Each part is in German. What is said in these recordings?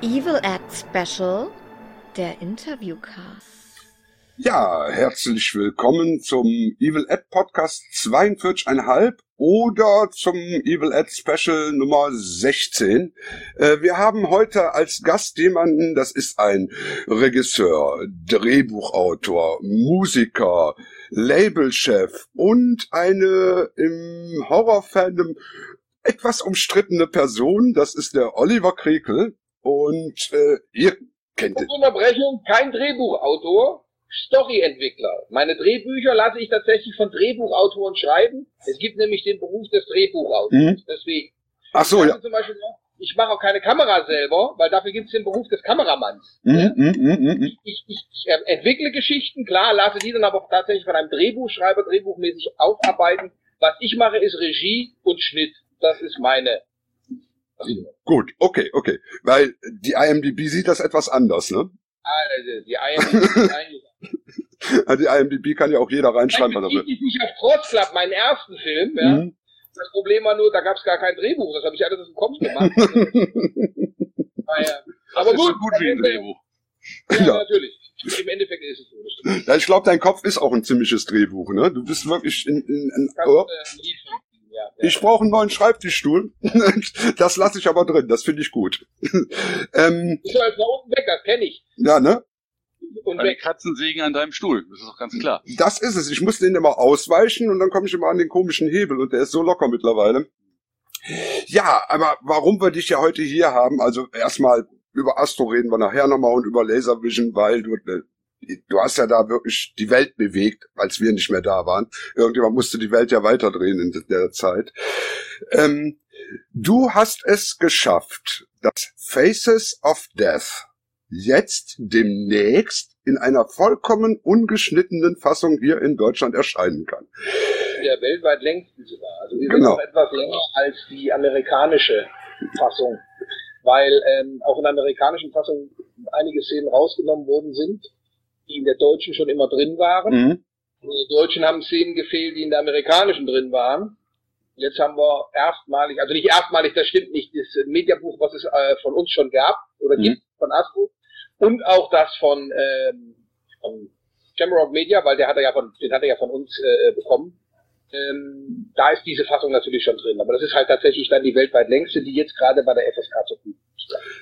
Evil Ad Special, der Interviewcast. Ja, herzlich willkommen zum Evil Ad Podcast 42,5 oder zum Evil Ad Special Nummer 16. Äh, wir haben heute als Gast jemanden, das ist ein Regisseur, Drehbuchautor, Musiker, Labelchef und eine im Horrorfandom etwas umstrittene Person, das ist der Oliver Krekel. Und äh, ihr kennt ihn. Unterbrechung, kein Drehbuchautor, Storyentwickler. Meine Drehbücher lasse ich tatsächlich von Drehbuchautoren schreiben. Es gibt nämlich den Beruf des Drehbuchautors. Mhm. Deswegen. Ach so, ja. Zum Beispiel ich mache auch keine Kamera selber, weil dafür gibt es den Beruf des Kameramanns. Mhm, mhm, mhm, mhm. Ich, ich, ich, ich äh, entwickle Geschichten, klar, lasse die dann aber auch tatsächlich von einem Drehbuchschreiber drehbuchmäßig aufarbeiten. Was ich mache, ist Regie und Schnitt. Das ist meine Gut, okay, okay. Weil die IMDb sieht das etwas anders, ne? Also, die IMDb, die IMDb kann ja auch jeder reinschreiben, was er will. Ich nicht auf Trotz meinen ersten Film, ja. Mhm. Das Problem war nur, da gab es gar kein Drehbuch. Das habe ich alles aus dem Kopf gemacht. naja. Aber gut. gut wie ein Drehbuch. Ja, ja, natürlich. Im Endeffekt ist es so. Ja, ich glaube, dein Kopf ist auch ein ziemliches Drehbuch, ne? Du bist wirklich in, in, in oh. äh, ich brauche einen neuen Schreibtischstuhl. das lasse ich aber drin, das finde ich gut. ähm, ich soll da unten weg, das kenne ich. Ja, ne? Und die Katzen sägen an deinem Stuhl, das ist doch ganz klar. Das ist es. Ich muss den immer ausweichen und dann komme ich immer an den komischen Hebel und der ist so locker mittlerweile. Ja, aber warum wir dich ja heute hier haben, also erstmal über Astro reden wir nachher nochmal und über Laservision, weil du äh, du hast ja da wirklich die Welt bewegt, als wir nicht mehr da waren. Irgendjemand musste die Welt ja weiterdrehen in der Zeit. Ähm, du hast es geschafft, dass Faces of Death jetzt demnächst in einer vollkommen ungeschnittenen Fassung hier in Deutschland erscheinen kann. Der weltweit längste sogar. Also wir genau. sind noch etwas länger als die amerikanische Fassung, weil ähm, auch in der amerikanischen Fassung einige Szenen rausgenommen worden sind die in der deutschen schon immer drin waren. Mhm. Die Deutschen haben Szenen gefehlt, die in der amerikanischen drin waren. Jetzt haben wir erstmalig, also nicht erstmalig, das stimmt nicht, das Mediabuch, was es äh, von uns schon gab oder mhm. gibt, von Astro, und auch das von, ähm, von Jamrock Media, weil der hat er ja von, den hat er ja von uns äh, bekommen. Ähm, da ist diese Fassung natürlich schon drin, aber das ist halt tatsächlich dann die weltweit längste, die jetzt gerade bei der FSK zu bieten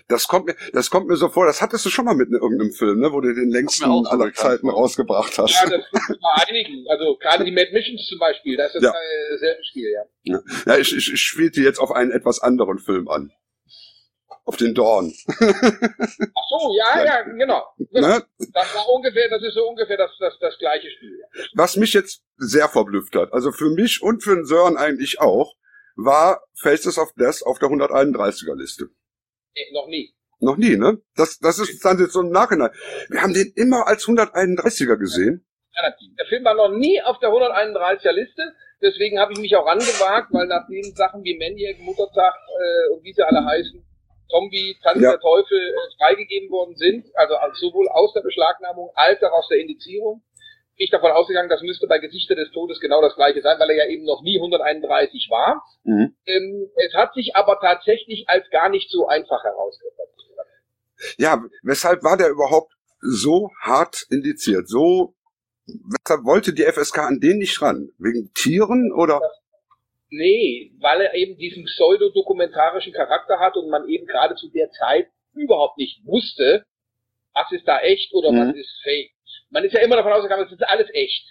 das kommt mir, das kommt mir so vor, das hattest du schon mal mit in irgendeinem Film, ne, wo du den längsten aller Zeiten rausgebracht hast. Ja, das gibt bei einigen. Also gerade die Mad Missions zum Beispiel, das ist ja. dasselbe Spiel, ja. Ja, ja ich, ich, ich spielte jetzt auf einen etwas anderen Film an. Auf den Dorn. Ach so, ja, ja, genau. Ne? Das war ungefähr, das ist so ungefähr das, das, das gleiche Spiel. Was mich jetzt sehr verblüfft hat, also für mich und für den Sören eigentlich auch, war Faces of Death auf der 131er Liste. Nee, noch nie. Noch nie, ne? Das, das ist dann jetzt so im Nachhinein. Wir haben den immer als 131er gesehen. Der Film war noch nie auf der 131er Liste. Deswegen habe ich mich auch angewagt, weil nach den Sachen wie Maniac, Muttertag äh, und wie sie alle heißen, Zombie, Tanz ja. der Teufel äh, freigegeben worden sind, also sowohl aus der Beschlagnahmung als auch aus der Indizierung, ich davon ausgegangen, das müsste bei Gesichter des Todes genau das gleiche sein, weil er ja eben noch nie 131 war. Mhm. Ähm, es hat sich aber tatsächlich als gar nicht so einfach herausgestellt. Ja, weshalb war der überhaupt so hart indiziert? So, weshalb wollte die FSK an den nicht ran? Wegen Tieren oder? Nee, weil er eben diesen pseudodokumentarischen Charakter hat und man eben gerade zu der Zeit überhaupt nicht wusste, was ist da echt oder mhm. was ist fake man ist ja immer davon ausgegangen, das ist alles echt.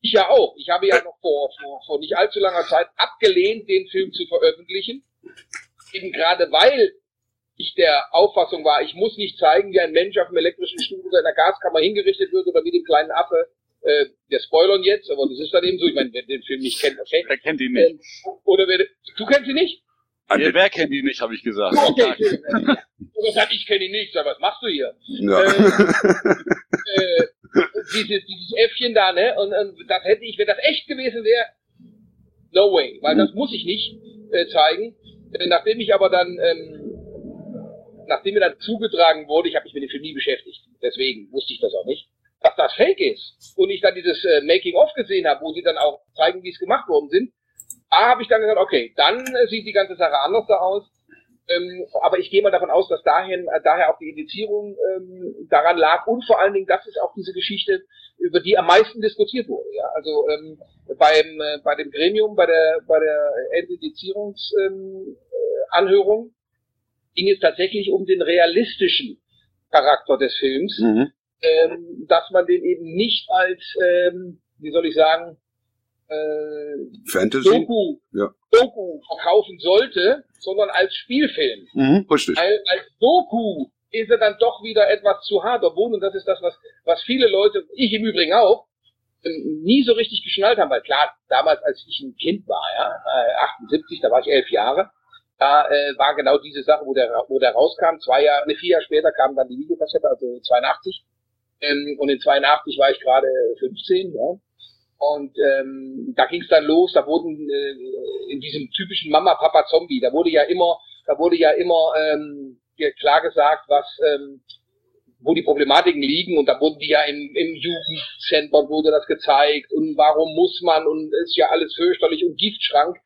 Ich ja auch. Ich habe ja noch vor, vor, vor nicht allzu langer Zeit abgelehnt, den Film zu veröffentlichen. Eben gerade weil ich der Auffassung war, ich muss nicht zeigen, wie ein Mensch auf dem elektrischen Stuhl oder in der Gaskammer hingerichtet wird oder wie dem kleinen Affe. Äh, wir spoilern jetzt, aber das ist dann eben so. Ich meine, wer den Film nicht kennt, okay. Wer kennt ihn nicht? Ähm, oder wer, du kennst ihn nicht? Ja, wer kennt ihn nicht, habe ich gesagt. Okay, ich, ich kenne ihn nicht, aber was machst du hier? Ja. Ähm, äh, dieses, dieses Äffchen da, ne? Und, und das hätte ich, wenn das echt gewesen wäre, no way, weil das muss ich nicht äh, zeigen. Äh, nachdem ich aber dann, ähm, nachdem mir dann zugetragen wurde, ich habe mich mit dem Film nie beschäftigt, deswegen wusste ich das auch nicht, dass das Fake ist und ich dann dieses äh, Making-of gesehen habe, wo sie dann auch zeigen, wie es gemacht worden sind, da habe ich dann gesagt, okay, dann äh, sieht die ganze Sache anders da aus. Ähm, aber ich gehe mal davon aus, dass dahin, äh, daher auch die Indizierung ähm, daran lag und vor allen Dingen, das ist auch diese Geschichte, über die am meisten diskutiert wurde. Ja? Also ähm, beim, äh, bei dem Gremium, bei der, bei der Entindizierungsanhörung ähm, äh, ging es tatsächlich um den realistischen Charakter des Films, mhm. Ähm, dass man den eben nicht als, ähm, wie soll ich sagen, äh, Fantasy? Doku, ja. Doku verkaufen sollte, sondern als Spielfilm. Mhm, richtig. Als, als Doku ist er dann doch wieder etwas zu hart, obwohl, und das ist das, was, was viele Leute, ich im Übrigen auch, ähm, nie so richtig geschnallt haben, weil klar, damals, als ich ein Kind war, ja, 78, äh, da war ich elf Jahre, da äh, war genau diese Sache, wo der, wo der rauskam. Zwei Jahre, ne, vier Jahre später kam dann die Videokassette, also 82. Ähm, und in 82 war ich gerade 15, ja. Und ähm, da ging es dann los, da wurden äh, in diesem typischen Mama-Papa-Zombie, da wurde ja immer, da wurde ja immer ähm, klar gesagt, was ähm, wo die Problematiken liegen und da wurden die ja im, im Jugendzentrum wurde das gezeigt und warum muss man und ist ja alles fürchterlich und Giftschrank.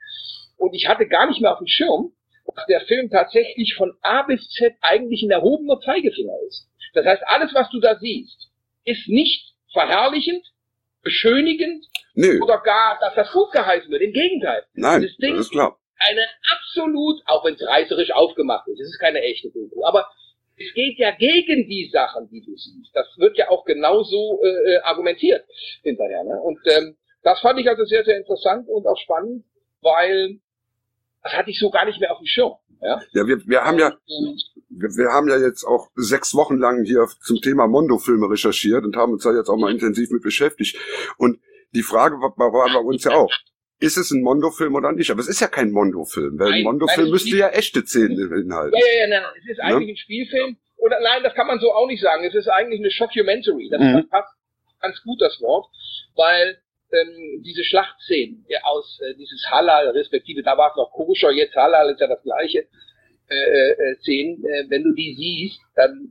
Und ich hatte gar nicht mehr auf dem Schirm, dass der Film tatsächlich von A bis Z eigentlich ein erhobener Zeigefinger ist. Das heißt, alles, was du da siehst, ist nicht verherrlichend, beschönigend Nö. oder gar, dass das gut geheißen wird. Im Gegenteil. Nein, das, Ding das ist klar. Eine absolut, auch wenn es reißerisch aufgemacht ist, es ist keine echte Doku, aber es geht ja gegen die Sachen, die du siehst. Das wird ja auch genauso äh, äh, argumentiert hinterher. Ne? Und ähm, das fand ich also sehr, sehr interessant und auch spannend, weil das hatte ich so gar nicht mehr auf dem Schirm. Ja, ja wir, wir haben ja, wir, wir haben ja jetzt auch sechs Wochen lang hier zum Thema Mondo-Filme recherchiert und haben uns da jetzt auch mal intensiv mit beschäftigt. Und die Frage war, war bei uns ja auch, ist es ein Mondo-Film oder nicht? Aber es ist ja kein Mondo-Film, weil ein Mondo-Film müsste ja echte Szenen beinhalten. Ja, ja, ja, nein, es ist eigentlich ja? ein Spielfilm. Oder nein, das kann man so auch nicht sagen. Es ist eigentlich eine Shockumentary. Das mhm. passt ganz gut, das Wort, weil ähm, diese Schlachtszenen aus äh, dieses Halal, respektive da war es noch koscher, jetzt Halal ist ja das gleiche, äh, äh, Szenen, äh, wenn du die siehst, dann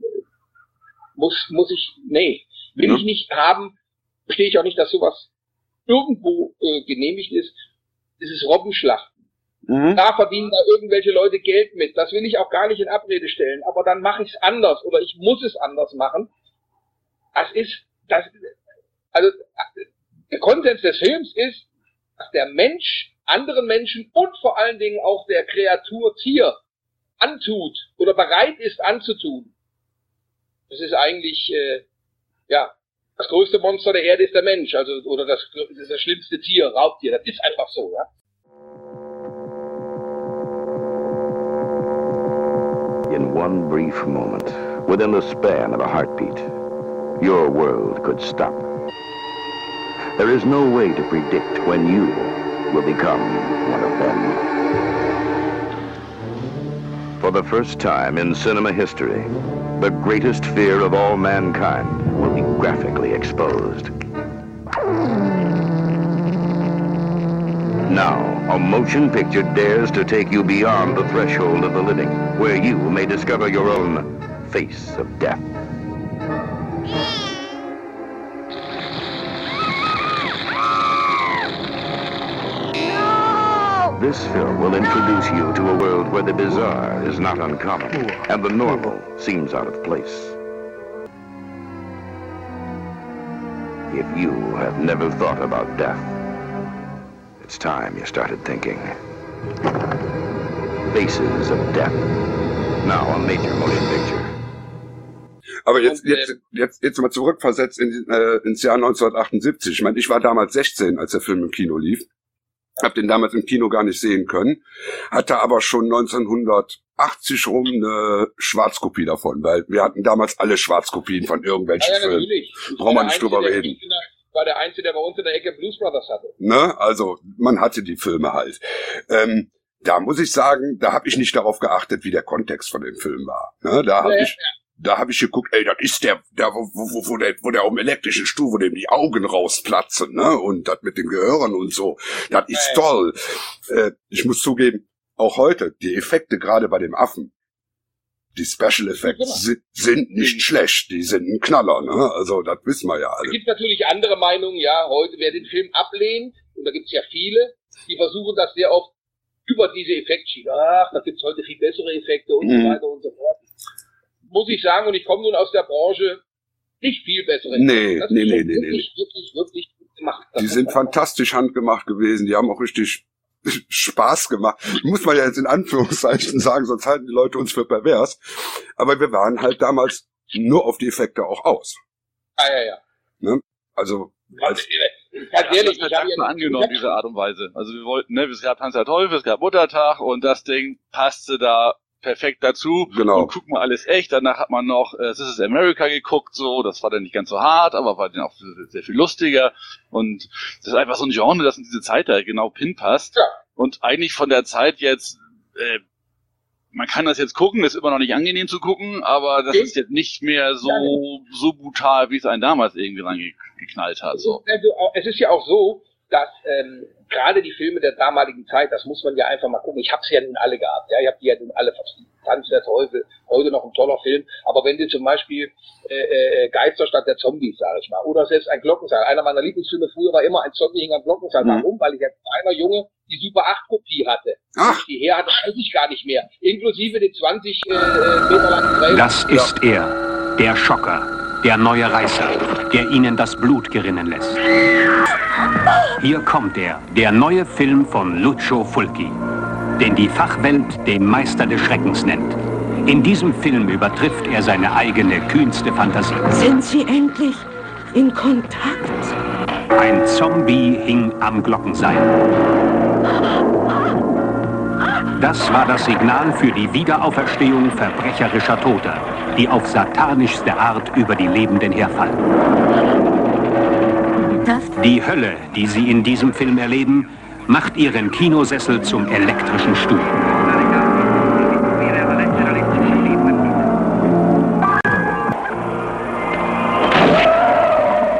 muss, muss ich, nee, will ja. ich nicht haben, verstehe ich auch nicht, dass sowas irgendwo äh, genehmigt ist, ist es Robbenschlachten. Mhm. Da verdienen da irgendwelche Leute Geld mit. Das will ich auch gar nicht in Abrede stellen. Aber dann mache ich es anders oder ich muss es anders machen. Das ist, das, also der Konsens des Films ist, dass der Mensch anderen Menschen und vor allen Dingen auch der Kreatur Tier antut oder bereit ist anzutun. Das ist eigentlich, äh, ja, das größte Monster der Erde ist der Mensch, also oder das, das schlimmste Tier, Raubtier. Das ist einfach so, ja. In one brief moment, within the span of a heartbeat, your world could stop. There is no way to predict when you will become one of them. For the first time in cinema history, the greatest fear of all mankind will be graphically exposed. Now, a motion picture dares to take you beyond the threshold of the living, where you may discover your own face of death. This film will introduce you to a world where the bizarre is not uncommon and the normal seems out of place. If you have never thought about death, it's time you started thinking. Faces of Death. Now a major motion picture. Aber jetzt, jetzt, jetzt, jetzt mal zurückversetzt in, äh, ins Jahr 1978. Ich meine, ich war damals 16, als der Film im Kino lief. Hab den damals im Kino gar nicht sehen können, hatte aber schon 1980 rum eine Schwarzkopie davon, weil wir hatten damals alle Schwarzkopien von irgendwelchen ja, ja, Filmen. Brauchen wir nicht drüber reden. War der Einzige, der bei uns in der Ecke Blues Brothers hatte. Ne? Also man hatte die Filme halt. Ähm, da muss ich sagen, da habe ich nicht darauf geachtet, wie der Kontext von dem Film war. Ne? Da habe ja, ich, da habe ich geguckt, ey, das ist der, der wo, wo, wo, der, wo der um elektrischen Stuhl, wo dem die Augen rausplatzen, ne? Und das mit dem Gehören und so. Das ist toll. Äh, ich muss zugeben, auch heute, die Effekte gerade bei dem Affen, die Special Effects sind, sind nicht schlecht, die sind ein Knaller, ne? Also das wissen wir ja alle. Es gibt natürlich andere Meinungen, ja, heute, wer den Film ablehnt, und da gibt es ja viele, die versuchen das sehr oft über diese Effektschiene. Ach, da gibt's heute viel bessere Effekte und mhm. so weiter und so fort. Muss ich sagen, und ich komme nun aus der Branche, nicht viel bessere Nee, das nee, nee, nee, wirklich, nee. Wirklich, wirklich gut gemacht. Das die sind fantastisch handgemacht gewesen, die haben auch richtig Spaß gemacht. Muss man ja jetzt in Anführungszeichen sagen, sonst halten die Leute uns für pervers. Aber wir waren halt damals nur auf die Effekte auch aus. Ah, ja, ja. Ne? Also, als, Ganz ehrlich, ich habe ja angenommen, diese Art und Weise. Also wir wollten, ne, es gab Hans der Teufel, es gab Muttertag und das Ding passte da perfekt dazu. Genau. Und guck mal alles echt. Danach hat man noch äh, This is America geguckt, so. Das war dann nicht ganz so hart, aber war dann auch sehr viel lustiger. Und das ist einfach so ein Genre, das in diese Zeit da genau pinpasst. Ja. Und eigentlich von der Zeit jetzt, äh, man kann das jetzt gucken, ist immer noch nicht angenehm zu gucken, aber das okay. ist jetzt nicht mehr so, so brutal, wie es einen damals irgendwie reingeknallt hat. So. Also, es ist ja auch so, dass ähm, gerade die Filme der damaligen Zeit, das muss man ja einfach mal gucken. Ich habe sie ja nun alle gehabt, ja, ich habe die ja nun alle verstanden. Tanz der Teufel, heute noch ein toller Film. Aber wenn du zum Beispiel äh, äh, Geisterstadt der Zombies, sage ich mal, oder selbst ein Glockensaal, einer meiner Lieblingsfilme früher war immer ein Zombie hing am Glockensaal. Mhm. Warum? Weil ich als kleiner Junge die Super 8 Kopie hatte. Ach. Die her hatte weiß ich gar nicht mehr. Inklusive den 20 äh, Meter langen Trailer. Das ist er, der Schocker der neue Reißer, der ihnen das Blut gerinnen lässt. Hier kommt er, der neue Film von Lucio Fulci, den die Fachwelt den Meister des Schreckens nennt. In diesem Film übertrifft er seine eigene kühnste Fantasie. Sind Sie endlich in Kontakt? Ein Zombie hing am Glockenseil. Das war das Signal für die Wiederauferstehung verbrecherischer Toter, die auf satanischste Art über die Lebenden herfallen. Die Hölle, die sie in diesem Film erleben, macht ihren Kinosessel zum elektrischen Stuhl.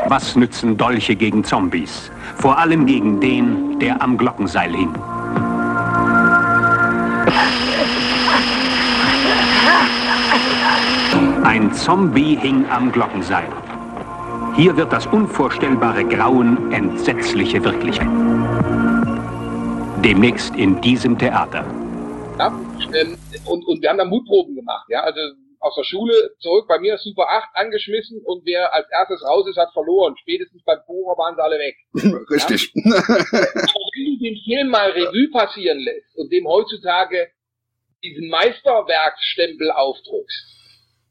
Was nützen Dolche gegen Zombies? Vor allem gegen den, der am Glockenseil hing. Ein Zombie hing am Glockenseil. Hier wird das unvorstellbare Grauen entsetzliche Wirklichkeit. Demnächst in diesem Theater. Ja, ähm, und, und wir haben da Mutproben gemacht. Ja, also aus der Schule zurück bei mir Super 8 angeschmissen und wer als erstes raus ist, hat verloren. Spätestens beim Bohrer waren sie alle weg. Richtig. Ja? Aber wenn du den Film mal Revue passieren lässt und dem heutzutage diesen Meisterwerkstempel aufdruckst,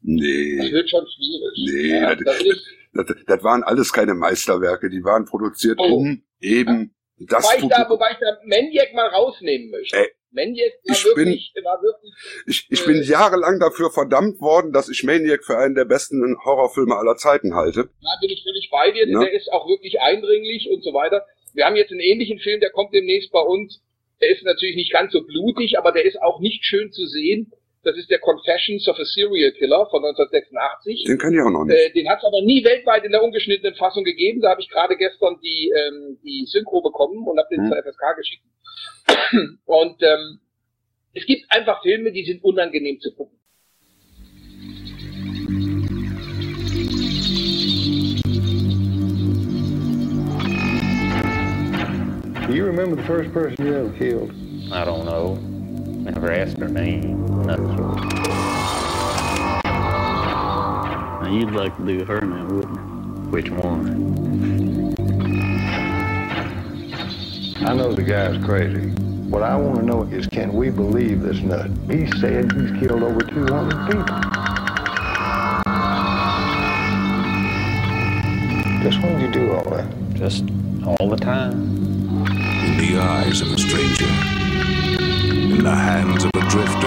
Nee. Das wird schon schwierig. Nee, ja, das, das, das, das, waren alles keine Meisterwerke, die waren produziert oh. um eben ja. das wobei ich, da, wobei ich da Maniac mal rausnehmen möchte. Ey, Maniac war ich wirklich, bin, war wirklich ich, ich äh, bin jahrelang dafür verdammt worden, dass ich Maniac für einen der besten Horrorfilme aller Zeiten halte. Da bin ich völlig bei dir, ja. der ist auch wirklich eindringlich und so weiter. Wir haben jetzt einen ähnlichen Film, der kommt demnächst bei uns. Der ist natürlich nicht ganz so blutig, aber der ist auch nicht schön zu sehen. Das ist der Confessions of a Serial Killer von 1986. Den kann ich auch noch nicht. Äh, den hat es aber nie weltweit in der ungeschnittenen Fassung gegeben. Da habe ich gerade gestern die, ähm, die Synchro bekommen und habe den hm. zur FSK geschickt. Und ähm, es gibt einfach Filme, die sind unangenehm zu gucken. Do you remember the first person you ever killed? I don't know. Never asked her name, nothing. Now you'd like to do her now, wouldn't you? Which one? I know the guy's crazy. What I want to know is can we believe this nut? He said he's killed over 200 people. Just when did you do all that? Just all the time. In the eyes of a stranger in the hands of a drifter,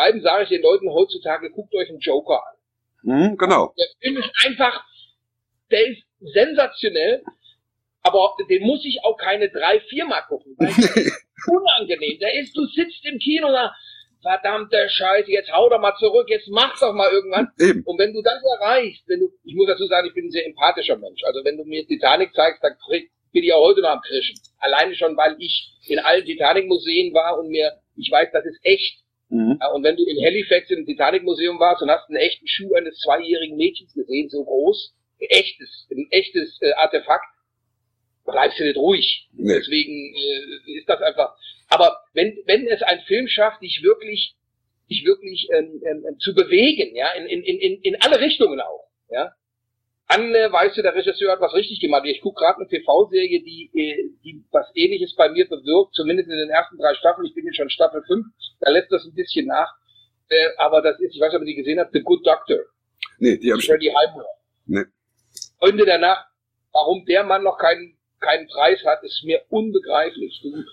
Beschreiben, sage ich den Leuten heutzutage, guckt euch einen Joker an. Mhm, genau. Der Film ist einfach, der ist sensationell, aber den muss ich auch keine drei, vier Mal gucken. Weil unangenehm. Der ist, du sitzt im Kino und sagst, verdammte Scheiße, jetzt hau doch mal zurück, jetzt mach doch mal irgendwann. Eben. Und wenn du das erreichst, wenn du, ich muss dazu sagen, ich bin ein sehr empathischer Mensch. Also wenn du mir Titanic zeigst, dann krieg, bin ich auch heute noch am Krischen. Alleine schon, weil ich in allen Titanic-Museen war und mir, ich weiß, das ist echt. Mhm. Ja, und wenn du in Halifax im Titanic-Museum warst und hast einen echten Schuh eines zweijährigen Mädchens gesehen, so groß, ein echtes, ein echtes äh, Artefakt, bleibst du nicht ruhig. Nee. Deswegen äh, ist das einfach. Aber wenn, wenn es ein Film schafft, dich wirklich, dich wirklich ähm, ähm, zu bewegen, ja, in, in, in, in alle Richtungen auch, ja, dann äh, weißt du, der Regisseur hat was richtig gemacht. Ich gucke gerade eine TV-Serie, die, äh, die was ähnliches bei mir bewirkt, zumindest in den ersten drei Staffeln. Ich bin jetzt schon Staffel 5, da lässt das ein bisschen nach. Äh, aber das ist, ich weiß nicht, ob ihr die gesehen habt, The Good Doctor. Nee, die habe ich. Freddie Highmore. Nee. Freunde der Nacht, warum der Mann noch keinen, keinen Preis hat, ist mir unbegreiflich. Du,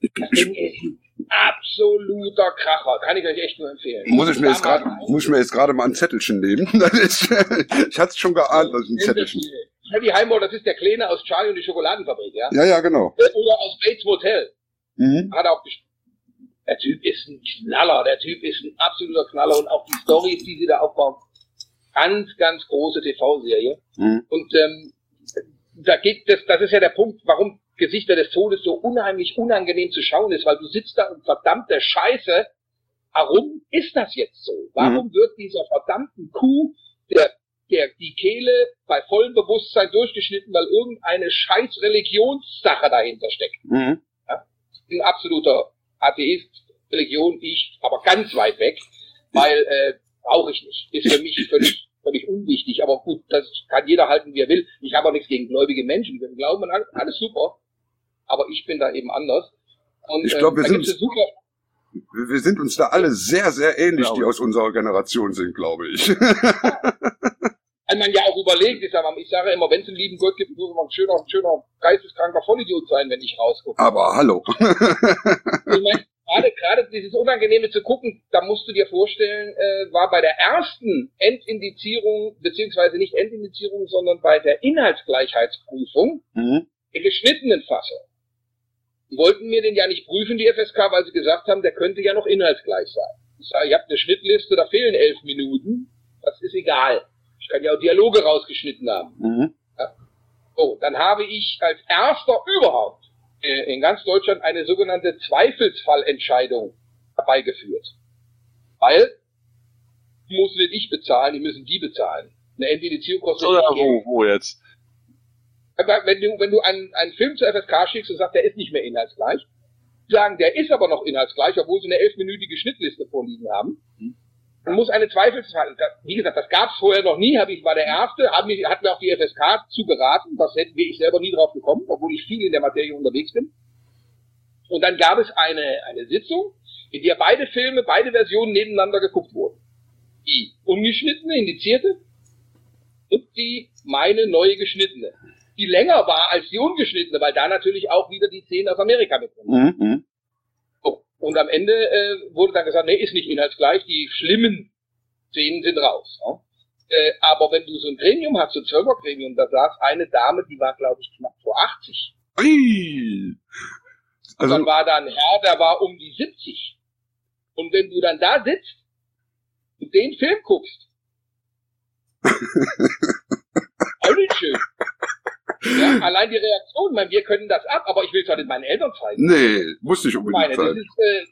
ist ein absoluter Kracher. Kann ich euch echt nur empfehlen. Muss ich mir jetzt gerade, muss ich mir jetzt gerade mal ein Zettelchen nehmen? Ist, ich hatte es schon geahnt, dass ich ein Zettelchen. Freddie Highmore, das ist der Kleine aus Charlie und die Schokoladenfabrik, ja? Ja, ja, genau. Oder aus Bates Motel. Mhm. Hat er auch gespielt. Der Typ ist ein Knaller, der Typ ist ein absoluter Knaller und auch die Storys, die sie da aufbauen. Ganz, ganz große TV-Serie. Mhm. Und ähm, da geht das, das ist ja der Punkt, warum Gesichter des Todes so unheimlich unangenehm zu schauen ist, weil du sitzt da und verdammte Scheiße, warum ist das jetzt so? Warum wird dieser verdammten Kuh der, der, die Kehle bei vollem Bewusstsein durchgeschnitten, weil irgendeine scheiß Religionssache dahinter steckt? Mhm. Bin ein absoluter Atheist, Religion, ich, aber ganz weit weg, weil äh, brauche ich nicht. Ist für mich völlig, völlig unwichtig. Aber gut, das kann jeder halten, wie er will. Ich habe auch nichts gegen gläubige Menschen. Die glauben alles super. Aber ich bin da eben anders. Und, Ich glaub, wir da sind- Wir sind uns da alle sehr, sehr ähnlich, Glaube die aus unserer Generation sind, glaube ich. weil man ja auch überlegt, ich sage, ich sage immer, wenn es einen lieben Gott gibt, muss man ein schöner, ein schöner, geisteskranker Vollidiot sein, wenn ich rausgucke. Aber hallo. Ich meine, gerade, gerade dieses Unangenehme zu gucken, da musst du dir vorstellen, äh, war bei der ersten Endindizierung, beziehungsweise nicht Endindizierung, sondern bei der Inhaltsgleichheitsprüfung Mhm. der geschnittenen Fassung. Wollten mir den ja nicht prüfen, die FSK, weil sie gesagt haben, der könnte ja noch inhaltsgleich sein. Ich sage, ihr habt eine Schnittliste, da fehlen elf Minuten. Das ist egal. Ich kann ja auch Dialoge rausgeschnitten haben. Mhm. So, dann habe ich als erster überhaupt äh, in ganz Deutschland eine sogenannte Zweifelsfallentscheidung herbeigeführt. Weil, die muss nicht ich bezahlen, die müssen die bezahlen. Eine Endindizierung kostet Oder wo, wo jetzt? Aber wenn du, wenn du einen, einen Film zur FSK schickst und sagst, der ist nicht mehr inhaltsgleich, sagen, der ist aber noch inhaltsgleich, obwohl sie eine elfminütige Schnittliste vorliegen haben, dann muss eine Zweifelsfall, da- wie gesagt, das gab es vorher noch nie, habe ich war der Erste, hat mir, hat mir auch die FSK zugeraten, das hätte wäre ich selber nie drauf gekommen, obwohl ich viel in der Materie unterwegs bin. Und dann gab es eine, eine Sitzung, in der beide Filme, beide Versionen nebeneinander geguckt wurden. Die ungeschnittene, indizierte und die meine neue geschnittene die länger war als die ungeschnittene, weil da natürlich auch wieder die Szenen aus Amerika mit drin waren. Mhm. Mhm. So. Und am Ende äh, wurde dann gesagt, nee, ist nicht inhaltsgleich, die schlimmen Szenen sind raus. Ne? Äh, aber wenn du so ein Gremium hast, so ein Server-Gremium, da saß eine Dame, die war, glaube ich, knapp vor 80. Ui. Und Also, dann war da ein Herr, der war um die 70. Und wenn du dann da sitzt und den Film guckst, auch nicht schön. Ja, allein die Reaktion, ich meine, wir können das ab, aber ich will es nicht meinen Eltern zeigen. nee, muss nicht unbedingt meine, das, sein. ist, äh,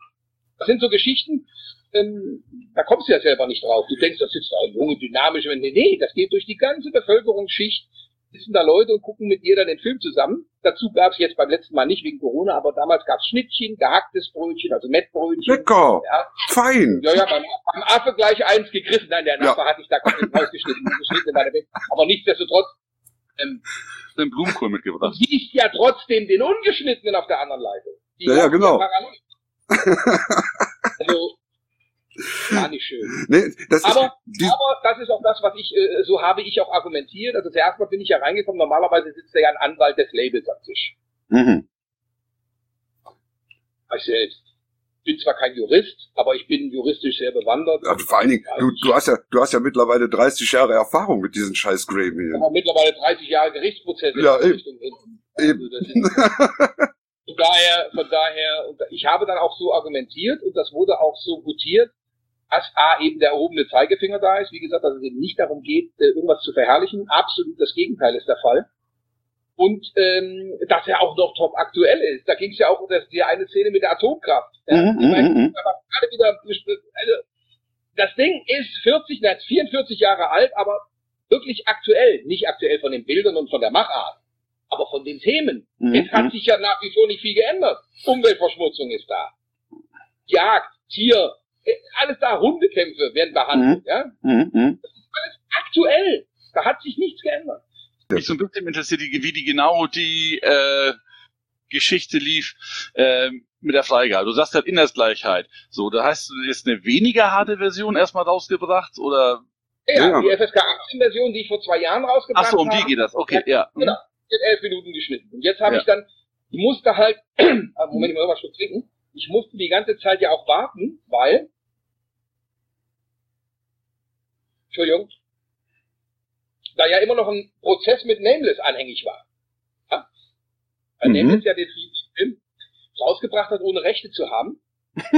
das sind so Geschichten, ähm, da kommst du ja selber nicht drauf. Du denkst, das ist ein junge, dynamische, nee, nee, das geht durch die ganze Bevölkerungsschicht, sitzen da Leute und gucken mit dir dann den Film zusammen. Dazu gab es jetzt beim letzten Mal nicht wegen Corona, aber damals gab es Schnittchen, gehacktes Brötchen, also Mettbrötchen. Lecker. Ja, Fein. ja, ja beim, beim Affe gleich eins gegriffen. Nein, der Ja. Affe hatte ich da komplett rausgeschnitten, geschnitten in meiner Welt. Aber nichtsdestotrotz, ähm, Den Blumenkohl mitgebracht. siehst ja trotzdem den ungeschnittenen auf der anderen Seite. Die Ja, ja, genau. also, war nicht schön. Nee, das aber, ist, aber das ist auch das, was ich, äh, so habe ich auch argumentiert. Also zuerst mal bin ich ja reingekommen, normalerweise sitzt da ja ein Anwalt des Labels am Tisch. Mhm. Ich selbst bin zwar kein Jurist, aber ich bin juristisch sehr bewandert. Ja, vor allen Dingen, du, du hast ja, du hast ja mittlerweile 30 Jahre Erfahrung mit diesen scheiß Gremien. Ich habe mittlerweile 30 Jahre Gerichtsprozesse ja, in Richtung eben. Also von daher, von daher, ich habe dann auch so argumentiert und das wurde auch so gutiert, dass A eben der erhobene Zeigefinger da ist. Wie gesagt, dass es eben nicht darum geht, äh, irgendwas zu verherrlichen. Absolut das Gegenteil ist der Fall und ähm, dass er auch noch top aktuell ist. Da ging es ja auch um das, die eine Szene mit der Atomkraft. Ja, mhm, ich meine, mhm. gerade wieder, also, das Ding ist 40, nein, 44 Jahre alt, aber wirklich aktuell. Nicht aktuell von den Bildern und von der Machart, aber von den Themen. Mhm. Es hat sich ja nach wie vor nicht viel geändert. Umweltverschmutzung ist da. Jagd, Tier, äh, alles da, Hundekämpfe werden behandelt. Mhm. Ja? Mhm. Das ist alles aktuell. Da hat sich nichts geändert mich so ein bisschen interessiert, wie die genau die äh, Geschichte lief äh, mit der Freigabe. Du sagst halt Inhaltsgleichheit. So, da hast du jetzt eine weniger harte Version erstmal rausgebracht oder? Ja, ja. die FSK 18 Version, die ich vor zwei Jahren rausgebracht habe. Ach so, um die geht das. Okay, ja. Genau. In elf Minuten geschnitten. Und jetzt habe ja. ich dann, ich musste halt, ah, Moment, ich muss mal was trinken. Ich musste die ganze Zeit ja auch warten, weil, Entschuldigung, da ja immer noch ein Prozess mit Nameless anhängig war. Ja? Weil mhm. Nameless ja den Film rausgebracht hat, ohne Rechte zu haben.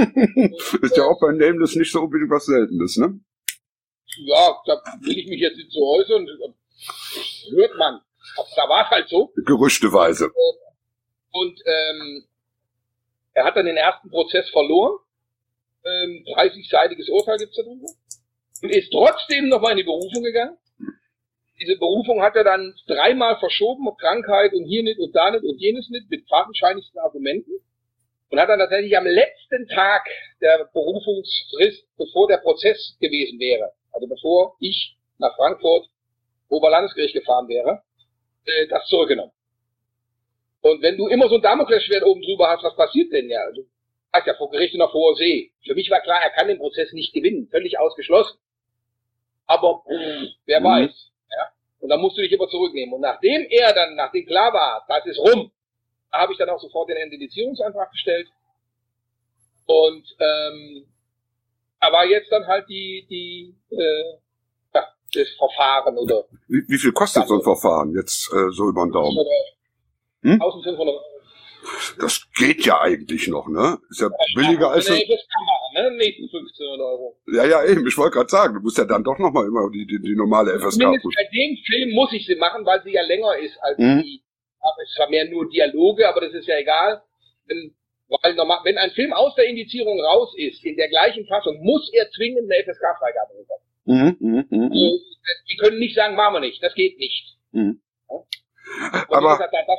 ist ja auch bei Nameless nicht so unbedingt was Seltenes, ne? Ja, da will ich mich jetzt nicht so äußern. Hört man. Da war es halt so. Gerüchteweise. Und ähm, er hat dann den ersten Prozess verloren. Ähm, 30-seitiges Urteil gibt's darüber. Und ist trotzdem nochmal in die Berufung gegangen diese Berufung hat er dann dreimal verschoben, Krankheit und hier nicht und da nicht und jenes nicht, mit fadenscheinigsten Argumenten. Und hat dann tatsächlich am letzten Tag der Berufungsfrist, bevor der Prozess gewesen wäre, also bevor ich nach Frankfurt Oberlandesgericht gefahren wäre, äh, das zurückgenommen. Und wenn du immer so ein Damoklesschwert oben drüber hast, was passiert denn ja? Also, hast ja vor Gericht nach hoher See. Für mich war klar, er kann den Prozess nicht gewinnen, völlig ausgeschlossen. Aber mh, wer mhm. weiß. Und dann musst du dich immer zurücknehmen. Und nachdem er dann, nachdem klar war, das ist rum, habe ich dann auch sofort den Indizierungsantrag gestellt. Und ähm, aber jetzt dann halt die, die äh, ja, das Verfahren oder. Wie, wie viel kostet so ein Verfahren jetzt äh, so über den Daumen? Hm? 1500 Euro. Das geht ja eigentlich noch, ne? Ist ja, billiger als. Nee, das kann man, ne? Nächsten 1500 Euro. Ja, ja, eben. Ich wollte gerade sagen, du musst ja dann doch nochmal immer die, die, die normale FSK Zumindest Bei dem Film muss ich sie machen, weil sie ja länger ist als mhm. die. Aber es war mehr nur Dialoge, aber das ist ja egal. Wenn, weil normal, wenn ein Film aus der Indizierung raus ist, in der gleichen Fassung, muss er zwingend eine FSK-Freigabe bekommen. Mhm, mh, mh. Also, die können nicht sagen, machen wir nicht. Das geht nicht. Mhm. Ja? Aber gesagt, das, das,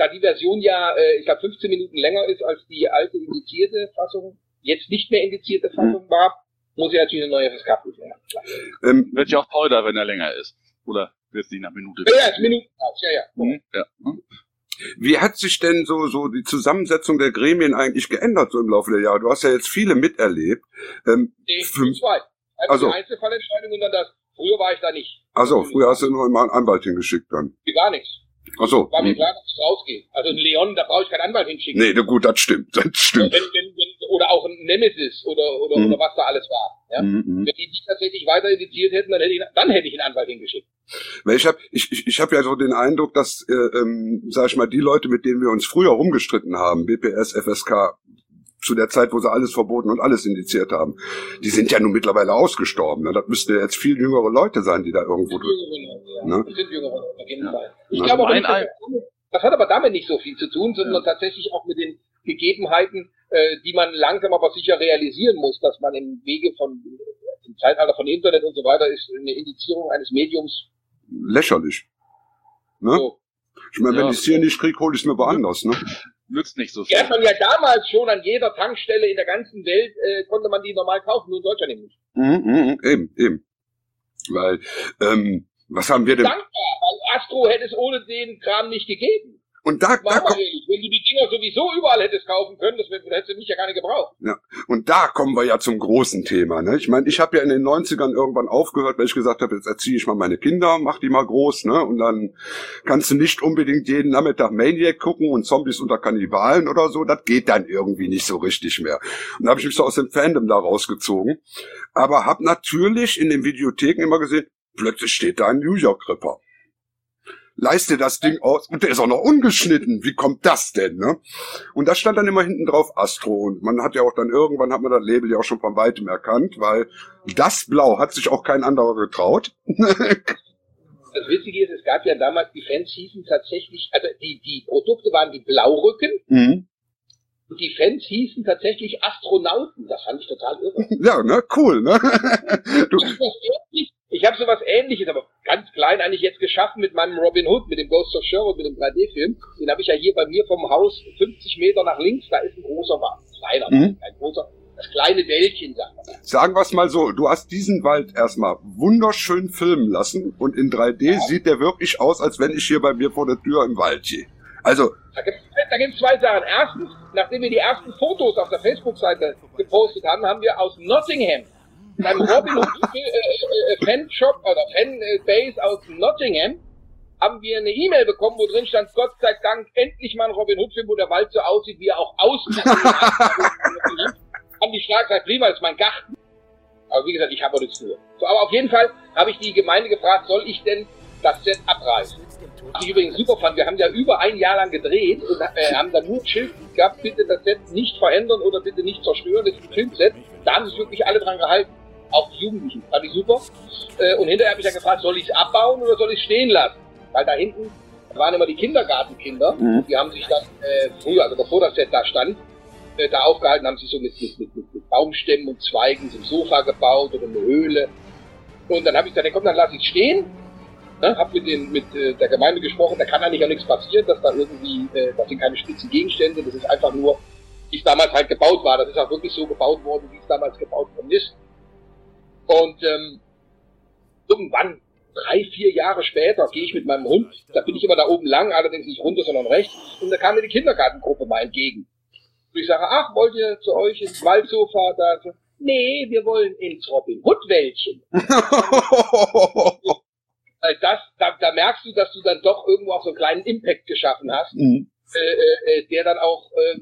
da die Version ja, äh, ich glaube, 15 Minuten länger ist als die alte indizierte Fassung, jetzt nicht mehr indizierte mhm. Fassung mhm. war, muss ich natürlich eine neue FSK prüfen. Ähm, wird ja auch teurer, wenn er länger ist. Oder wird es nicht nach Minute? Ja, ja, Minuten, ja, ja. Mhm, ja. Mhm. Wie hat sich denn so, so die Zusammensetzung der Gremien eigentlich geändert so im Laufe der Jahre? Du hast ja jetzt viele miterlebt. Ähm, nee, fünf, zwei. Also, also die Einzelfallentscheidung und dann das. Früher war ich da nicht. Also, früher hast du nur immer einen Anwalt hingeschickt dann. Gar nichts. Ach so. War mir hm. klar, dass es rausgeht. Also ein Leon, da brauche ich keinen Anwalt hinschicken. Nee, gut, das stimmt, das stimmt. Wenn, wenn, wenn, oder auch ein Nemesis oder, oder, mhm. oder was da alles war. Ja? Mhm. Wenn die nicht tatsächlich weiter indiziert hätten, dann hätte ich, dann hätte ich einen Anwalt hingeschickt. Weil ich habe ich, ich, ich hab ja so den Eindruck, dass, äh, ähm, sag ich mal, die Leute, mit denen wir uns früher rumgestritten haben, BPS, FSK, zu der Zeit, wo sie alles verboten und alles indiziert haben. Die sind ja nun mittlerweile ausgestorben. Ne? Das müssten ja jetzt viel jüngere Leute sein, die da irgendwo drin. Ja, ne? Sind jüngere, auf jeden Fall. Ich glaube aber nicht, das hat aber damit nicht so viel zu tun, sondern ja. tatsächlich auch mit den Gegebenheiten, äh, die man langsam aber sicher realisieren muss, dass man im Wege von im Zeitalter von Internet und so weiter ist eine Indizierung eines Mediums lächerlich. Ne? So. Ich meine, wenn ja. ich es hier nicht kriege, hole ich es mir woanders. Ne? Nützt nicht so viel. Die hat man ja damals schon an jeder Tankstelle in der ganzen Welt, äh, konnte man die normal kaufen, nur in Deutschland eben nicht. Mhm, mh, eben, eben. Weil, ähm, was haben wir denn? Dankbar, weil Astro hätte es ohne den Kram nicht gegeben. Und da, da kommt, wenn du die Dinger sowieso überall hättest kaufen können, das hättest du mich ja gar nicht gebraucht. Ja. Und da kommen wir ja zum großen Thema. Ne? Ich meine, ich habe ja in den 90ern irgendwann aufgehört, weil ich gesagt habe, jetzt erziehe ich mal meine Kinder, mach die mal groß, ne? Und dann kannst du nicht unbedingt jeden Nachmittag Maniac gucken und Zombies unter Kannibalen oder so. Das geht dann irgendwie nicht so richtig mehr. Und da habe ich mich so aus dem Fandom da rausgezogen. Aber habe natürlich in den Videotheken immer gesehen, plötzlich steht da ein New York Ripper leiste das Ding aus und der ist auch noch ungeschnitten. Wie kommt das denn, ne? Und da stand dann immer hinten drauf Astro und man hat ja auch dann irgendwann hat man das Label ja auch schon von weitem erkannt, weil das Blau hat sich auch kein anderer getraut. das Witzige ist, es gab ja damals, die Fans hießen tatsächlich, also die, die Produkte waren die Blaurücken. Mhm. Und die Fans hießen tatsächlich Astronauten. Das fand ich total irre. Ja, ne? Cool, ne? du, ich habe sowas ähnliches, aber ganz klein eigentlich jetzt geschaffen mit meinem Robin Hood, mit dem Ghost of Sherwood, mit dem 3D-Film. Den habe ich ja hier bei mir vom Haus 50 Meter nach links, da ist ein großer Wald. Kleiner, mhm. ein großer, das kleine Wäldchen, sagen wir. Sagen wir es mal so, du hast diesen Wald erstmal wunderschön filmen lassen und in 3D ja. sieht der wirklich aus, als wenn ich hier bei mir vor der Tür im Wald gehe. Also. Da gibt es zwei Sachen. Erstens, nachdem wir die ersten Fotos auf der Facebook-Seite gepostet haben, haben wir aus Nottingham beim Robin Hood äh, äh, äh, Fanshop oder Fanbase aus Nottingham haben wir eine E-Mail bekommen, wo drin stand, Gott sei Dank, endlich mal ein Robin Hood Film, wo der Wald so aussieht, wie er auch aussieht. haben die stark gesagt, prima, das ist mein Garten. Aber wie gesagt, ich habe nichts für. So, aber auf jeden Fall habe ich die Gemeinde gefragt, soll ich denn das Set abreißen? Was ich übrigens super fand, wir haben ja über ein Jahr lang gedreht und äh, haben da nur Schild gehabt, bitte das Set nicht verändern oder bitte nicht zerstören, das ist ein Filmset. Da haben sich wirklich alle dran gehalten auch die Jugendlichen. Fand ich super. Äh, und hinterher habe ich dann gefragt, soll ich es abbauen oder soll ich es stehen lassen? Weil da hinten waren immer die Kindergartenkinder. Mhm. Die haben sich dann äh, früher, also bevor das Set da stand, äh, da aufgehalten, haben sich so mit, mit, mit, mit Baumstämmen und Zweigen so ein Sofa gebaut oder eine Höhle. Und dann habe ich gesagt, komm, dann lass ich stehen. Ne, hab mit, den, mit äh, der Gemeinde gesprochen, da kann eigentlich auch nichts passieren, dass da irgendwie, äh, das sind keine spitzen Gegenstände, das ist einfach nur, wie es damals halt gebaut war. Das ist auch wirklich so gebaut worden, wie es damals gebaut worden ist. Und ähm, irgendwann, drei, vier Jahre später, gehe ich mit meinem Hund, da bin ich immer da oben lang, allerdings nicht runter, sondern rechts, und da kam mir die Kindergartengruppe mal entgegen. Und ich sage, ach, wollt ihr zu euch ins Waldsofa? Da, nee, wir wollen ins Robin Hood Wäldchen. das, da, da merkst du, dass du dann doch irgendwo auch so einen kleinen Impact geschaffen hast, mhm. äh, äh, äh der dann auch äh,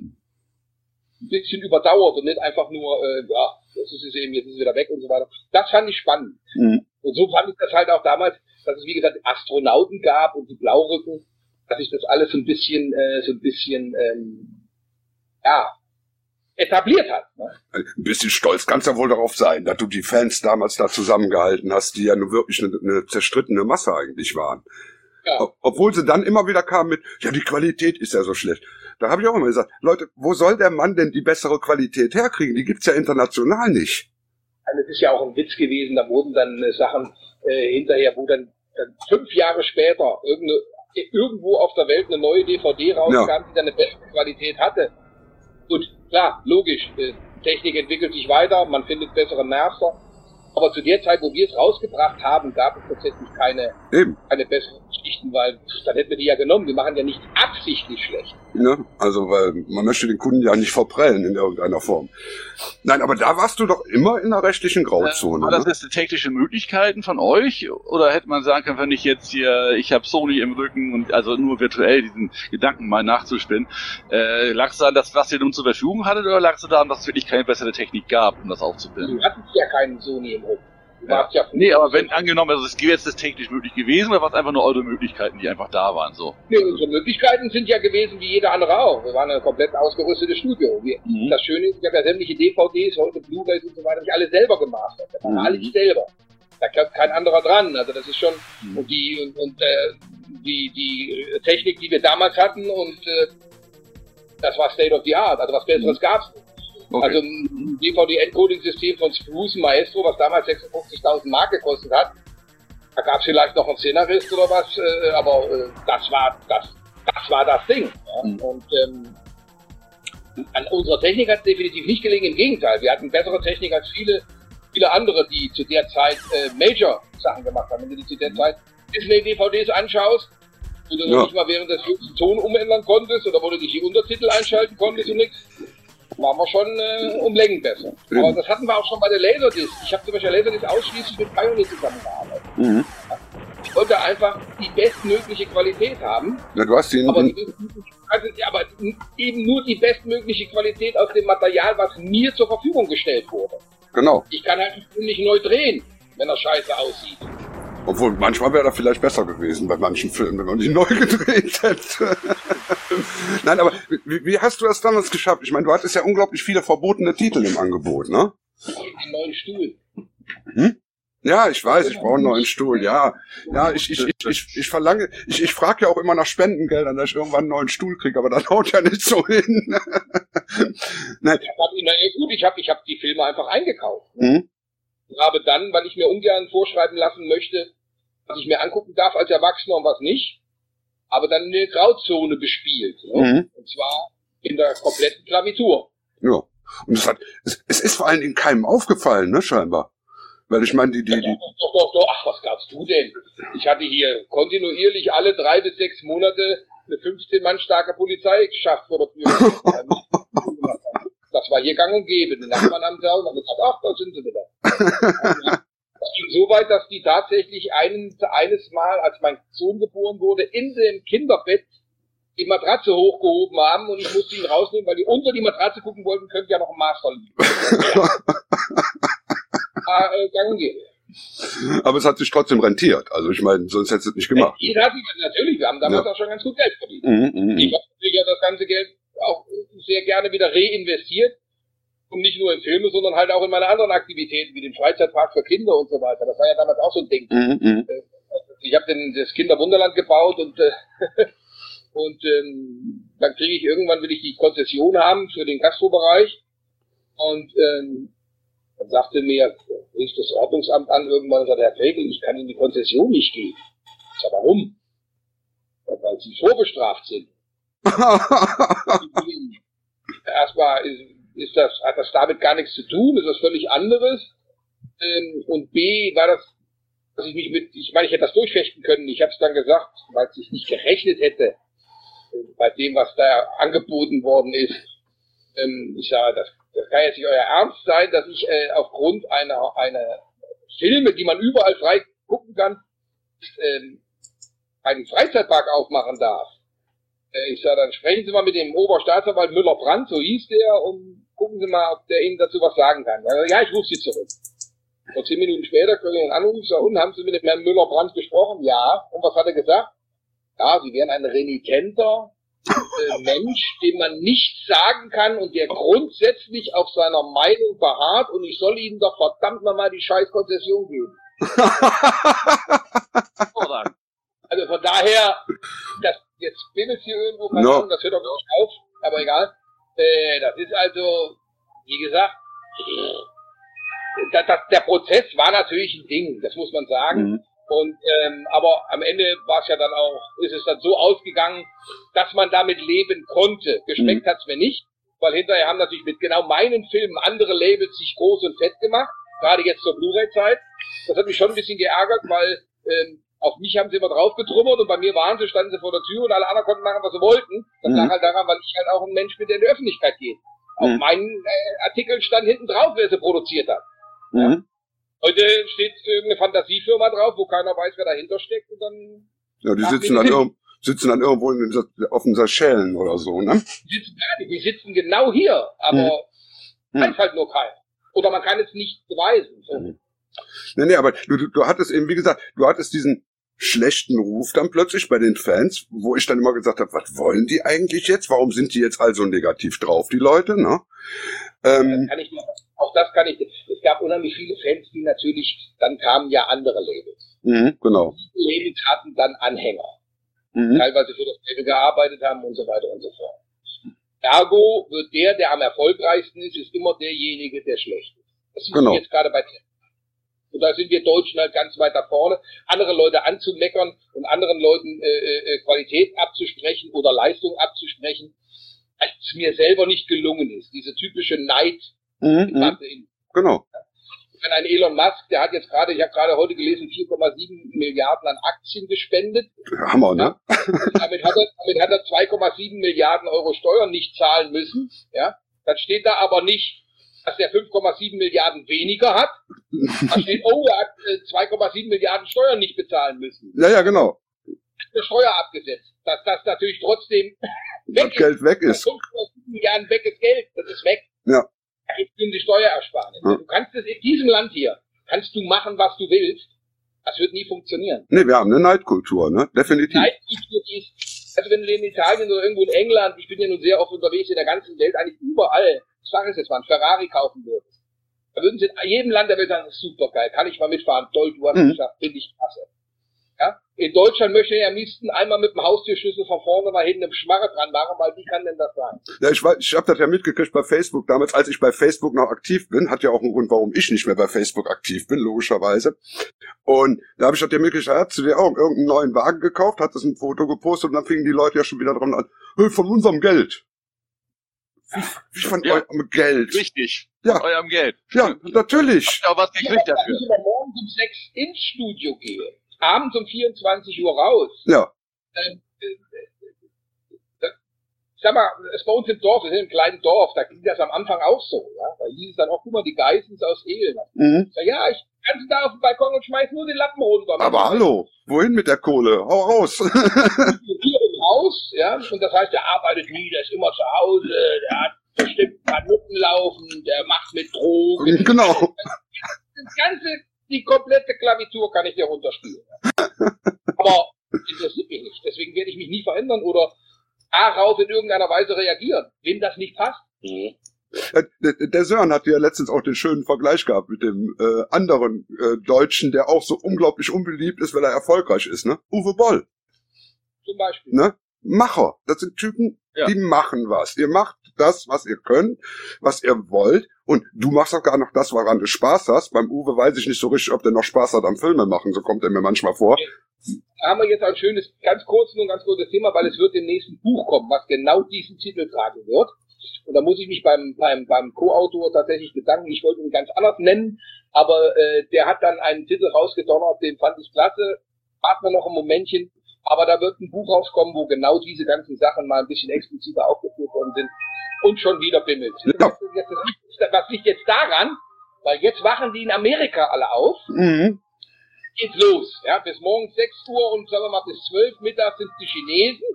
ein bisschen überdauert und nicht einfach nur, äh, ja, das ist es eben, jetzt ist es wieder weg und so weiter. Das fand ich spannend. Mhm. Und so fand ich das halt auch damals, dass es wie gesagt Astronauten gab und die Blaurücken, dass sich das alles so ein bisschen, äh, so ein bisschen, ähm, ja, etabliert hat. Ne? Ein bisschen stolz kannst du ja wohl darauf sein, dass du die Fans damals da zusammengehalten hast, die ja nur wirklich eine, eine zerstrittene Masse eigentlich waren. Ja. Obwohl sie dann immer wieder kamen mit, ja, die Qualität ist ja so schlecht. Da habe ich auch immer gesagt, Leute, wo soll der Mann denn die bessere Qualität herkriegen? Die gibt's ja international nicht. Also es ist ja auch ein Witz gewesen, da wurden dann äh, Sachen äh, hinterher, wo dann, dann fünf Jahre später irgendwo auf der Welt eine neue DVD rauskam, ja. die dann eine bessere Qualität hatte. Gut, klar, logisch, äh, Technik entwickelt sich weiter, man findet bessere Master, aber zu der Zeit, wo wir es rausgebracht haben, gab es tatsächlich keine, Eben. keine besseren Geschichten, weil dann hätten wir die ja genommen. Wir machen ja nicht absichtlich schlecht. Ne? Also, weil man möchte den Kunden ja nicht verprellen in irgendeiner Form. Nein, aber da warst du doch immer in der rechtlichen Grauzone. Äh, war das ne? jetzt technische Möglichkeiten von euch? Oder hätte man sagen können, wenn ich jetzt hier, ich habe Sony im Rücken und also nur virtuell diesen Gedanken mal nachzuspinnen, äh, lag es daran, dass was ihr nun zur Verfügung hattet oder lag es daran, dass es wirklich keine bessere Technik gab, um das aufzubilden? Wir hatten ja keinen Sony im Rücken. Ja. ja nee, aber wenn angenommen, also es wäre jetzt das technisch möglich gewesen, oder war es einfach nur eure Möglichkeiten, die einfach da waren, so? Nee, unsere Möglichkeiten sind ja gewesen wie jeder andere auch. Wir waren ein komplett ausgerüstetes Studio. Wir, mhm. Das Schöne ist, ich habe ja sämtliche DVDs, heute Blu-rays und so weiter, ich alle selber gemacht. Das waren mhm. alle ich selber. Da kommt kein anderer dran. Also das ist schon, mhm. und die, und, und äh, die, die Technik, die wir damals hatten und äh, das war State of the Art. Also was Besseres mhm. gab's nicht. Okay. Also ein DVD-Encoding-System von Spruce Maestro, was damals 56.000 Mark gekostet hat. Da gab es vielleicht noch einen Szenarist oder was, äh, aber äh, das war das, das war das Ding. Ja? Mhm. Und ähm, an unserer Technik hat es definitiv nicht gelingen. Im Gegenteil, wir hatten bessere Technik als viele, viele andere, die zu der Zeit äh, Major-Sachen gemacht haben. Wenn du die zu der Zeit Disney-DVDs anschaust, wo du ja. nicht mal während des den Ton umändern konntest oder wo du nicht die Untertitel einschalten konntest und nichts, waren wir schon äh, um Längen besser. Mhm. Aber das hatten wir auch schon bei der Laserdisc. Ich habe zum Beispiel Laserdisc ausschließlich mit Pioneer zusammengearbeitet. Mhm. Ich wollte einfach die bestmögliche Qualität haben. Ja, du hast den, aber, die, also, aber eben nur die bestmögliche Qualität aus dem Material, was mir zur Verfügung gestellt wurde. Genau. Ich kann halt nicht neu drehen, wenn er scheiße aussieht. Obwohl, manchmal wäre er vielleicht besser gewesen bei manchen Filmen, wenn man die neu gedreht hätte. Nein, aber wie, wie, hast du das damals geschafft? Ich meine, du hattest ja unglaublich viele verbotene Titel im Angebot, ne? Einen neuen Stuhl. Hm? Ja, ich weiß, ich brauche einen neuen Stuhl, ja. Ja, ich, ich, ich, ich, ich verlange, ich, ich frage ja auch immer nach Spendengeldern, dass ich irgendwann einen neuen Stuhl kriege, aber das haut ja nicht so hin. Nein. Na, gut, ich habe ich hab die Filme einfach eingekauft. Mhm. Habe dann, weil ich mir ungern vorschreiben lassen möchte, was ich mir angucken darf als Erwachsener und was nicht, aber dann eine Grauzone bespielt. Ne? Mhm. Und zwar in der kompletten Klavitur. Ja. Und es hat, es, es ist vor allen Dingen keinem aufgefallen, ne, scheinbar. Weil ich meine, die, die, die. Doch, doch, doch, ach, was gabst du denn? Ich hatte hier kontinuierlich alle drei bis sechs Monate eine 15 Mann starke Polizei geschafft vor der Tür. das war hier gang und gäbe. Die Nachbarn haben gesagt, ach, da sind sie wieder. Es ging so weit, dass die tatsächlich einen, eines Mal, als mein Sohn geboren wurde, in dem Kinderbett die Matratze hochgehoben haben und ich musste ihn rausnehmen, weil die unter die Matratze gucken wollten, könnte ja noch ein Maß liegen. ah, äh, Aber es hat sich trotzdem rentiert. Also ich meine, sonst hättest du es nicht gemacht. Wir natürlich. Wir haben damals ja. auch schon ganz gut Geld verdient. Mhm, mhm ich habe sicher das ganze Geld auch sehr gerne wieder reinvestiert und nicht nur in Filme, sondern halt auch in meine anderen Aktivitäten, wie den Freizeitpark für Kinder und so weiter. Das war ja damals auch so ein Ding. Mhm. mhm. Äh, ich habe das Kinderwunderland gebaut und äh, und ähm, dann kriege ich irgendwann will ich die Konzession haben für den Gastrobereich und ähm, dann sagte mir, rief das Ordnungsamt an irgendwann und sagte, Herr Fregel, ich kann in die Konzession nicht gehen. Ich sag, warum? Weil sie vorbestraft sind. Erstmal ist das, hat das damit gar nichts zu tun, ist das völlig anderes. Ähm, und B war das, dass ich mich mit, ich meine, ich hätte das durchfechten können. Ich habe es dann gesagt, weil ich nicht gerechnet hätte äh, bei dem, was da angeboten worden ist. Ähm, ich sage, das, das kann jetzt nicht euer Ernst sein, dass ich äh, aufgrund einer, einer Filme, die man überall frei gucken kann, ähm, einen Freizeitpark aufmachen darf. Äh, ich sage, dann sprechen Sie mal mit dem Oberstaatsanwalt Müller-Brandt, so hieß der, und gucken Sie mal, ob der Ihnen dazu was sagen kann. Ja, ich rufe Sie zurück. Und zehn Minuten später kriege ich einen Anruf, so, und haben Sie mit dem Herrn Müller-Brandt gesprochen? Ja. Und was hat er gesagt? Ja, Sie wären ein renitenter äh, Mensch, dem man nichts sagen kann und der grundsätzlich auf seiner Meinung beharrt und ich soll Ihnen doch verdammt nochmal die scheiß Konzession geben. also von daher, das, jetzt bimmelt hier irgendwo, no. das hört doch nicht auf, aber egal. Äh, das ist also, wie gesagt, das, das, der Prozess war natürlich ein Ding, das muss man sagen. Mhm. Und ähm, aber am Ende war es ja dann auch, ist es dann so ausgegangen, dass man damit leben konnte. Geschmeckt mhm. hat's mir nicht, weil hinterher haben natürlich mit genau meinen Filmen andere Labels sich groß und fett gemacht, gerade jetzt zur Blu-ray-Zeit. Das hat mich schon ein bisschen geärgert, weil ähm, auf mich haben sie immer drauf getrummert und bei mir waren sie, standen sie vor der Tür und alle anderen konnten machen, was sie wollten. Das mhm. lag halt daran, weil ich halt auch ein Mensch bin, der in die Öffentlichkeit geht. Mhm. Auf meinen äh, Artikeln stand hinten drauf, wer sie produziert hat. Mhm. Heute steht irgendeine Fantasiefirma drauf, wo keiner weiß, wer dahinter steckt und dann. Ja, die sitzen dann, irg sitzen dann irgendwo in, auf den Seychellen oder so, ne? Die sitzen, die sitzen genau hier, aber mhm. weiß halt nur keiner. Oder man kann es nicht beweisen. So. Mhm. Nee, nee, aber du, du, du hattest eben, wie gesagt, du hattest diesen schlechten Ruf dann plötzlich bei den Fans, wo ich dann immer gesagt habe, was wollen die eigentlich jetzt? Warum sind die jetzt also negativ drauf, die Leute? Ne? Ähm, das kann ich, auch das kann ich. Es gab unheimlich viele Fans, die natürlich, dann kamen ja andere Labels. Mhm, genau. Die Labels hatten dann Anhänger, mhm. teilweise für das Label gearbeitet haben und so weiter und so fort. Ergo wird der, der am erfolgreichsten ist, ist immer derjenige, der schlecht ist. Das ist genau. jetzt gerade bei und da sind wir Deutschen halt ganz weit da vorne. Andere Leute anzumeckern und anderen Leuten äh, äh, äh, Qualität abzusprechen oder Leistung abzusprechen, als mir selber nicht gelungen ist. Diese typische Neid. Mhm, mhm. in, genau. Wenn ein Elon Musk, der hat jetzt gerade, ich habe gerade heute gelesen, 4,7 Milliarden an Aktien gespendet. Hammer, ne? Ja? damit hat er, damit hat er 2,7 Milliarden Euro Steuern nicht zahlen müssen. Ja? Dann steht da aber nicht, dass er 5,7 Milliarden weniger hat. Da steht, oh, er hat 2,7 äh, Milliarden Steuern nicht bezahlen müssen. Ja, ja, genau. Eine Steuer abgesetzt. Dass das natürlich trotzdem weg Geld ist. weg ist. 5,7 Milliarden weg ist Geld. Das ist weg. Ja. Das ist die Steuerersparnis. Ja. Du kannst es in diesem Land hier, kannst du machen, was du willst. Das wird nie funktionieren. Nee, wir haben eine Neidkultur, ne? Definitiv. Neidkultur ist, also wenn du in Italien oder irgendwo in England, ich bin ja nun sehr oft unterwegs in der ganzen Welt, eigentlich überall, sage es jetzt mal, ein Ferrari kaufen würdest. Da würden sie in jedem Land der Welt sagen, super geil, kann ich mal mitfahren, toll, du hast mhm. geschafft, finde ich klasse. Ja? In Deutschland möchte er am liebsten einmal mit dem Haustürschlüssel von vorne nach hinten im Schmarre dran machen, weil wie kann denn das sein? Ja, ich, ich habe das ja mitgekriegt bei Facebook damals, als ich bei Facebook noch aktiv bin, hat ja auch einen Grund, warum ich nicht mehr bei Facebook aktiv bin, logischerweise. Und da habe ich das ja mitgekriegt, hat zu dir auch irgendeinen neuen Wagen gekauft, hat das ein Foto gepostet und dann fingen die Leute ja schon wieder dran an, hey, von unserem Geld. Wie von ja, eurem Geld. Richtig. Ja. Von eurem Geld. Ja, natürlich. Auch was gekriegt ja, dafür? Wenn ich morgens um sechs ins Studio gehe, abends um 24 Uhr raus. Ja. Ähm, äh, äh, sag mal, es bei uns im Dorf, wir sind im kleinen Dorf, da ging das am Anfang auch so, ja. Da hieß es dann auch, guck mal, die Geissens aus Ehlen. Mhm. Sag, ja, ich kann da auf den Balkon und schmeiß nur den Lappen runter. Aber hallo, wohin mit der Kohle? Hau raus. Haus, ja, und das heißt, der arbeitet nie, der ist immer zu Hause, der hat bestimmt ein paar Nutten laufen, der macht mit Drogen. Genau. Das ganze die komplette Klavitur kann ich dir runterspielen. Aber interessiert mich nicht. Deswegen werde ich mich nie verändern oder darauf in irgendeiner Weise reagieren. Wem das nicht passt. Mhm. Der Sören hat ja letztens auch den schönen Vergleich gehabt mit dem äh, anderen äh, Deutschen, der auch so unglaublich unbeliebt ist, weil er erfolgreich ist, ne? Uwe Boll. Zum Beispiel. Ne? Macher. Das sind Typen, ja. die machen was. Ihr macht das, was ihr könnt, was ihr wollt. Und du machst auch gar noch das, woran du Spaß hast. Beim Uwe weiß ich nicht so richtig, ob der noch Spaß hat am Filme machen. So kommt er mir manchmal vor. Da haben wir jetzt ein schönes, ganz kurzes und ganz kurzes Thema, weil es wird im nächsten Buch kommen, was genau diesen Titel tragen wird. Und da muss ich mich beim, beim, beim Co-Autor tatsächlich bedanken. Ich wollte ihn ganz anders nennen, aber äh, der hat dann einen Titel rausgedonnert, den fand ich klasse. Warten wir noch ein Momentchen. Aber da wird ein Buch rauskommen, wo genau diese ganzen Sachen mal ein bisschen expliziter aufgeführt worden sind und schon wieder bimmelt. Ja. Was liegt jetzt daran? Weil jetzt wachen die in Amerika alle auf. Mhm. Geht los. Ja, bis morgens 6 Uhr und sagen wir mal bis 12 Mittag sind die Chinesen.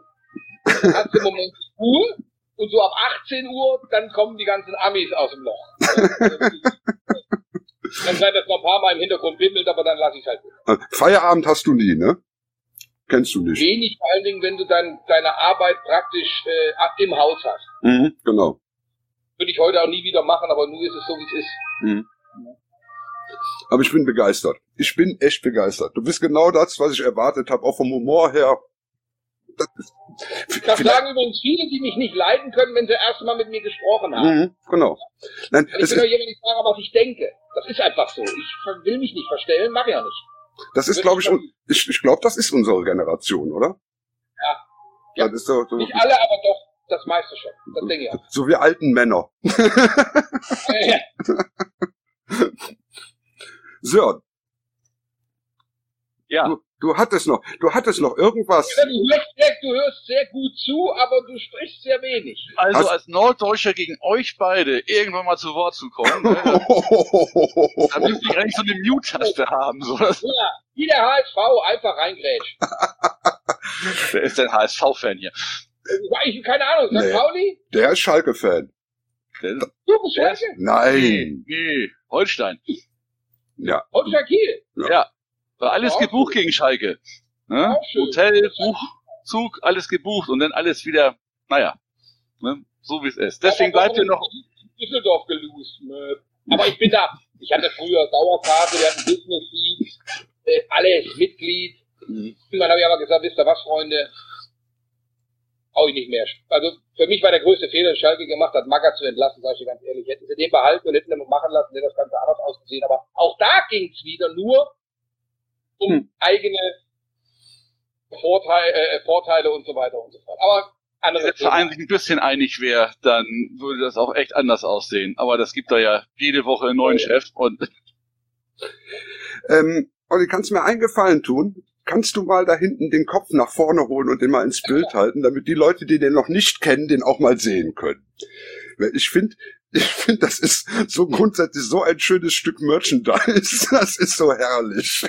Dann hast du im Moment Ruhe. Und so ab 18 Uhr, dann kommen die ganzen Amis aus dem Loch. Kann sein, dass noch ein paar Mal im Hintergrund bimmelt, aber dann lasse ich halt. Feierabend hast du nie, ne? Kennst du nicht. Wenig, vor allen Dingen, wenn du dein, deine Arbeit praktisch äh, im Haus hast. Mhm, genau. Würde ich heute auch nie wieder machen, aber nur ist es so, wie es ist. Mhm. Aber ich bin begeistert. Ich bin echt begeistert. Du bist genau das, was ich erwartet habe, auch vom Humor her. Das, das sagen übrigens viele, die mich nicht leiden können, wenn sie erst mal mit mir gesprochen haben. Mhm, genau. Nein, ich bin doch jemand, ich sage, was ich denke. Das ist einfach so. Ich will mich nicht verstellen, mache ich ja nicht. Das ist, glaube ich, ich, ich glaube, das ist unsere Generation, oder? Ja. ja. Das ist so, so Nicht alle, aber doch das meiste schon. Das denke ich auch. So wie alten Männer. ja. Sören. Ja. Du, du hattest noch, du hattest noch irgendwas. Ja, du, hörst sehr, du hörst sehr gut zu, aber du sprichst sehr wenig. Also Hast als Norddeutscher gegen euch beide irgendwann mal zu Wort zu kommen, ne, da müsste ich eigentlich so eine Mute-Taste haben. So. Ja, wie der HSV einfach reingrätscht. Wer ist denn HSV-Fan hier? Ich, keine Ahnung, St. Nee. Pauli? Der ist Schalke-Fan. Du bist Schalke? Nein. Nee, Holstein. Ja. Holstein Kiel? Ja. ja. War alles gebucht gegen Schalke. Ne? Hotel, Buch, Zug, alles gebucht und dann alles wieder, naja, ne? so wie es ist. Deswegen bleibt ihr noch. Düsseldorf gelost. Ne? Aber ich bin da. Ich hatte früher Dauerkarte, wir hatten Business Seats, äh, alles Mitglied. Mhm. Dann habe ich aber gesagt, wisst ihr was, Freunde? Auch ich nicht mehr. Also für mich war der größte Fehler, den Schalke gemacht hat, Magger zu entlassen, sage ich ganz ehrlich. Hätten sie den behalten und hätten ihn machen lassen, hätte das Ganze anders ausgesehen. Aber auch da ging es wieder nur um eigene Vorteile, äh, Vorteile und so weiter und so fort. Aber andere Wenn der Verein sich ein bisschen einig wäre, dann würde das auch echt anders aussehen. Aber das gibt da ja jede Woche einen neuen oh, Chef und Ähm, Olli, kannst du mir einen Gefallen tun? Kannst du mal da hinten den Kopf nach vorne holen und den mal ins Bild halten, damit die Leute, die den noch nicht kennen, den auch mal sehen können? Ich finde, ich finde, das ist so grundsätzlich so ein schönes Stück Merchandise. Das ist so herrlich.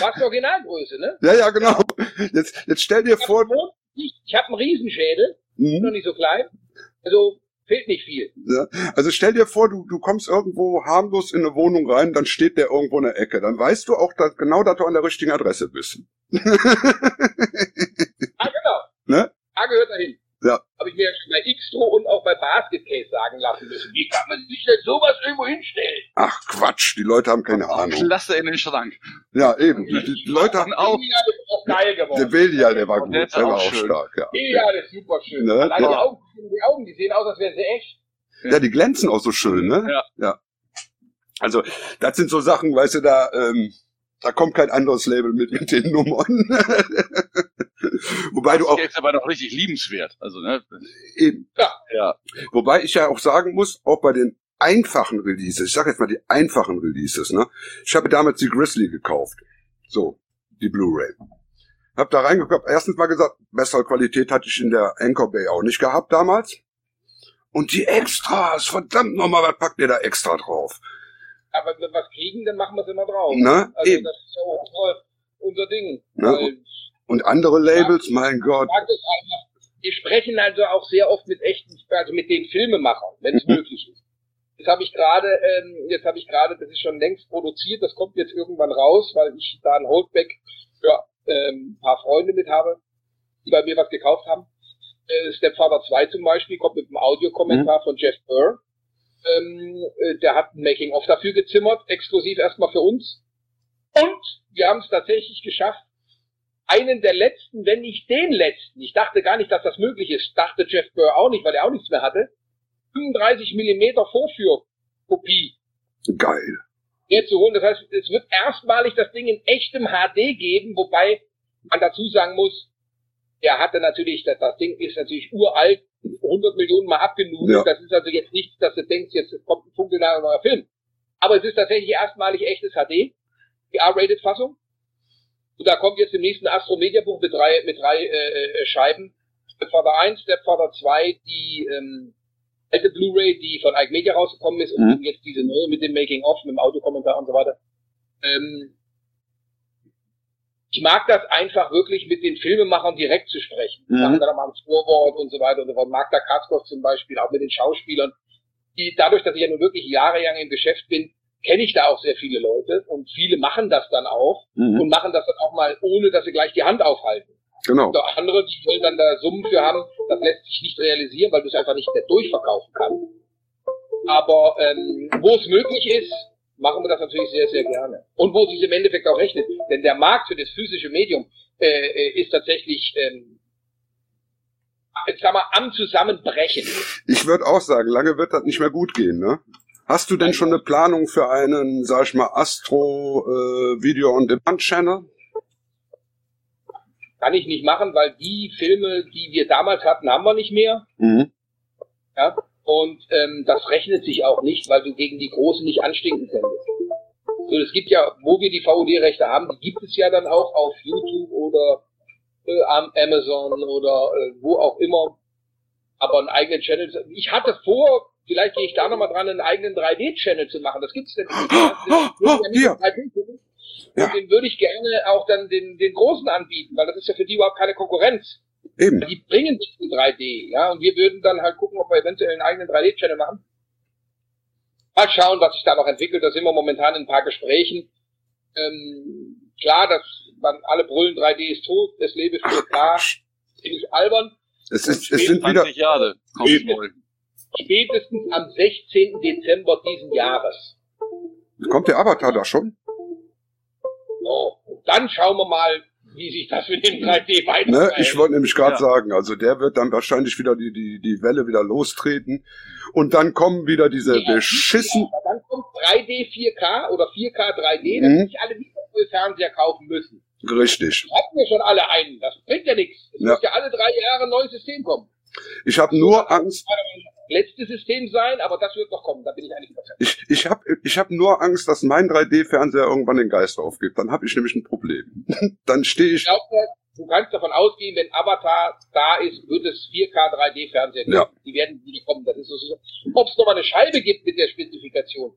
Was Originalgröße, ne? Ja, ja, genau. Jetzt, jetzt stell dir vor. Ich, ich habe einen Riesenschädel, mhm. noch nicht so klein. Also fehlt nicht viel. Ja, also stell dir vor, du, du kommst irgendwo harmlos in eine Wohnung rein, dann steht der irgendwo in der Ecke. Dann weißt du auch dass, genau, dass du an der richtigen Adresse bist. ah, genau. Ne? Ah, gehört dahin. Ja. Habe ich mir bei Xtro und auch bei Basketcase sagen lassen müssen. Wie kann man sich denn sowas irgendwo hinstellen? Ach Quatsch, die Leute haben keine Ahnung. Klasse in den Schrank. Ja, eben. Die, die Leute haben auch. auch geil geworden. Der Belia, der war gut, der, der war auch schön. stark. Ja, ja der ist super schön. Ne? Allein die, Augen, die Augen, die sehen aus, als wären sie echt. Ja, die glänzen auch so schön, ne? Ja. ja. Also, das sind so Sachen, weißt du, da, ähm, da kommt kein anderes Label mit mit den Nummern. Wobei du auch. Das ist aber noch richtig liebenswert. Also, ne? Eben. Ja. ja. Wobei ich ja auch sagen muss, auch bei den einfachen Releases, ich sag jetzt mal die einfachen Releases, ne? Ich habe damals die Grizzly gekauft. So, die Blu-ray. Hab da reingeguckt, erstens mal gesagt, bessere Qualität hatte ich in der Anchor Bay auch nicht gehabt damals. Und die Extras, verdammt nochmal, was packt ihr da extra drauf? Aber wenn wir was kriegen, dann machen wir es immer drauf. Na, also eben. das ist ja unser, unser Ding. Na, und andere Labels, ja, mein Gott. Wir sprechen also auch sehr oft mit echten, also mit den Filmemachern, wenn es mhm. möglich ist. Jetzt habe ich gerade, ähm, jetzt habe ich gerade, das ist schon längst produziert, das kommt jetzt irgendwann raus, weil ich da ein Holdback für ähm, ein paar Freunde mit habe, die bei mir was gekauft haben. Äh, Stepfather 2 zum Beispiel kommt mit einem Audiokommentar mhm. von Jeff Burr. Ähm, äh, der hat ein Making-of dafür gezimmert, exklusiv erstmal für uns. Und wir haben es tatsächlich geschafft, einen der letzten, wenn nicht den letzten, ich dachte gar nicht, dass das möglich ist, dachte Jeff Burr auch nicht, weil er auch nichts mehr hatte, 35 Millimeter Vorführkopie. Geil. Jetzt zu holen. Das heißt, es wird erstmalig das Ding in echtem HD geben, wobei man dazu sagen muss, er hatte natürlich, das, das Ding ist natürlich uralt, 100 Millionen Mal abgenudelt. Ja. Das ist also jetzt nichts, dass du denkst, jetzt kommt ein funkelnager neuer Film. Aber es ist tatsächlich erstmalig echtes HD, die R-Rated-Fassung. Und da kommt jetzt im nächsten Astro Media Buch mit drei, mit drei äh, äh Scheiben. Stepfather 1, Stepfather 2, die ähm, alte Blu-ray, die von Ike Media rausgekommen ist, mhm. und jetzt diese neue mit dem Making-of, mit dem Autokommentar und so weiter. Ähm, ich mag das einfach wirklich mit den Filmemachern direkt zu sprechen. Mhm. Machen dann mal ein Vorwort und so weiter und so fort. Magda Katzkow zum Beispiel, auch mit den Schauspielern. Die, dadurch, dass ich ja nun wirklich jahrelang im Geschäft bin, kenne ich da auch sehr viele Leute und viele machen das dann auch mhm. und machen das dann auch mal, ohne dass sie gleich die Hand aufhalten. Genau. Und andere, die wollen dann da Summen für haben, das lässt sich nicht realisieren, weil du es einfach nicht mehr durchverkaufen kannst. Aber ähm, wo es möglich ist, machen wir das natürlich sehr, sehr gerne. Und wo es sich im Endeffekt auch rechnet. Denn der Markt für das physische Medium äh, äh ist tatsächlich ähm, sag mal, am Zusammenbrechen. Ich würde auch sagen, lange wird das nicht mehr gut gehen, ne? Hast du denn schon eine Planung für einen, sag ich mal, Astro äh, Video on Demand Channel? Kann ich nicht machen, weil die Filme, die wir damals hatten, haben wir nicht mehr. Mhm. Ja. Und ähm, das rechnet sich auch nicht, weil du gegen die Großen nicht anstinken könntest. So, es gibt ja, wo wir die VOD-Rechte haben, die gibt es ja dann auch auf YouTube oder äh, Amazon oder äh, wo auch immer. Aber einen eigenen Channel. Ich hatte vor, vielleicht gehe ich da nochmal dran, einen eigenen 3D-Channel zu machen. Das gibt's denn nicht. Oh, ja, ja. Und den würde ich gerne auch dann den, den Großen anbieten, weil das ist ja für die überhaupt keine Konkurrenz. Eben. Die bringen nicht in 3D, ja, und wir würden dann halt gucken, ob wir eventuell einen eigenen 3D-Channel machen. Mal schauen, was sich da noch entwickelt. Da sind wir momentan in ein paar Gesprächen. Ähm, klar, dass man alle brüllen, 3D ist tot, es lebe 4K. Ziemlich albern. Es, ist, es sind wieder Jahre. Spätestens am 16. Dezember diesen Jahres. Kommt der Avatar da schon? So, dann schauen wir mal, wie sich das mit dem 3D weiter. Ne, ich wollte nämlich gerade ja. sagen, also der wird dann wahrscheinlich wieder die, die, die Welle wieder lostreten und dann kommen wieder diese ja, beschissen. Ja, dann kommt 3D 4K oder 4K 3D, mhm. dass sich alle wieder Fernseher kaufen müssen. Richtig. Hatten wir schon alle einen. Das bringt ja nichts. Es muss ja alle drei Jahre ein neues System kommen. Ich habe nur Angst. Letzte System sein, aber das wird noch kommen, da bin ich eigentlich überzeugt. Ich, ich habe ich hab nur Angst, dass mein 3D-Fernseher irgendwann den Geist aufgibt. Dann habe ich nämlich ein Problem. Dann stehe ich. ich glaube, du kannst davon ausgehen, wenn Avatar da ist, wird es 4K 3D-Fernseher geben. Ja. Die werden wieder kommen, das ist so. Ob es nochmal eine Scheibe gibt mit der Spezifikation,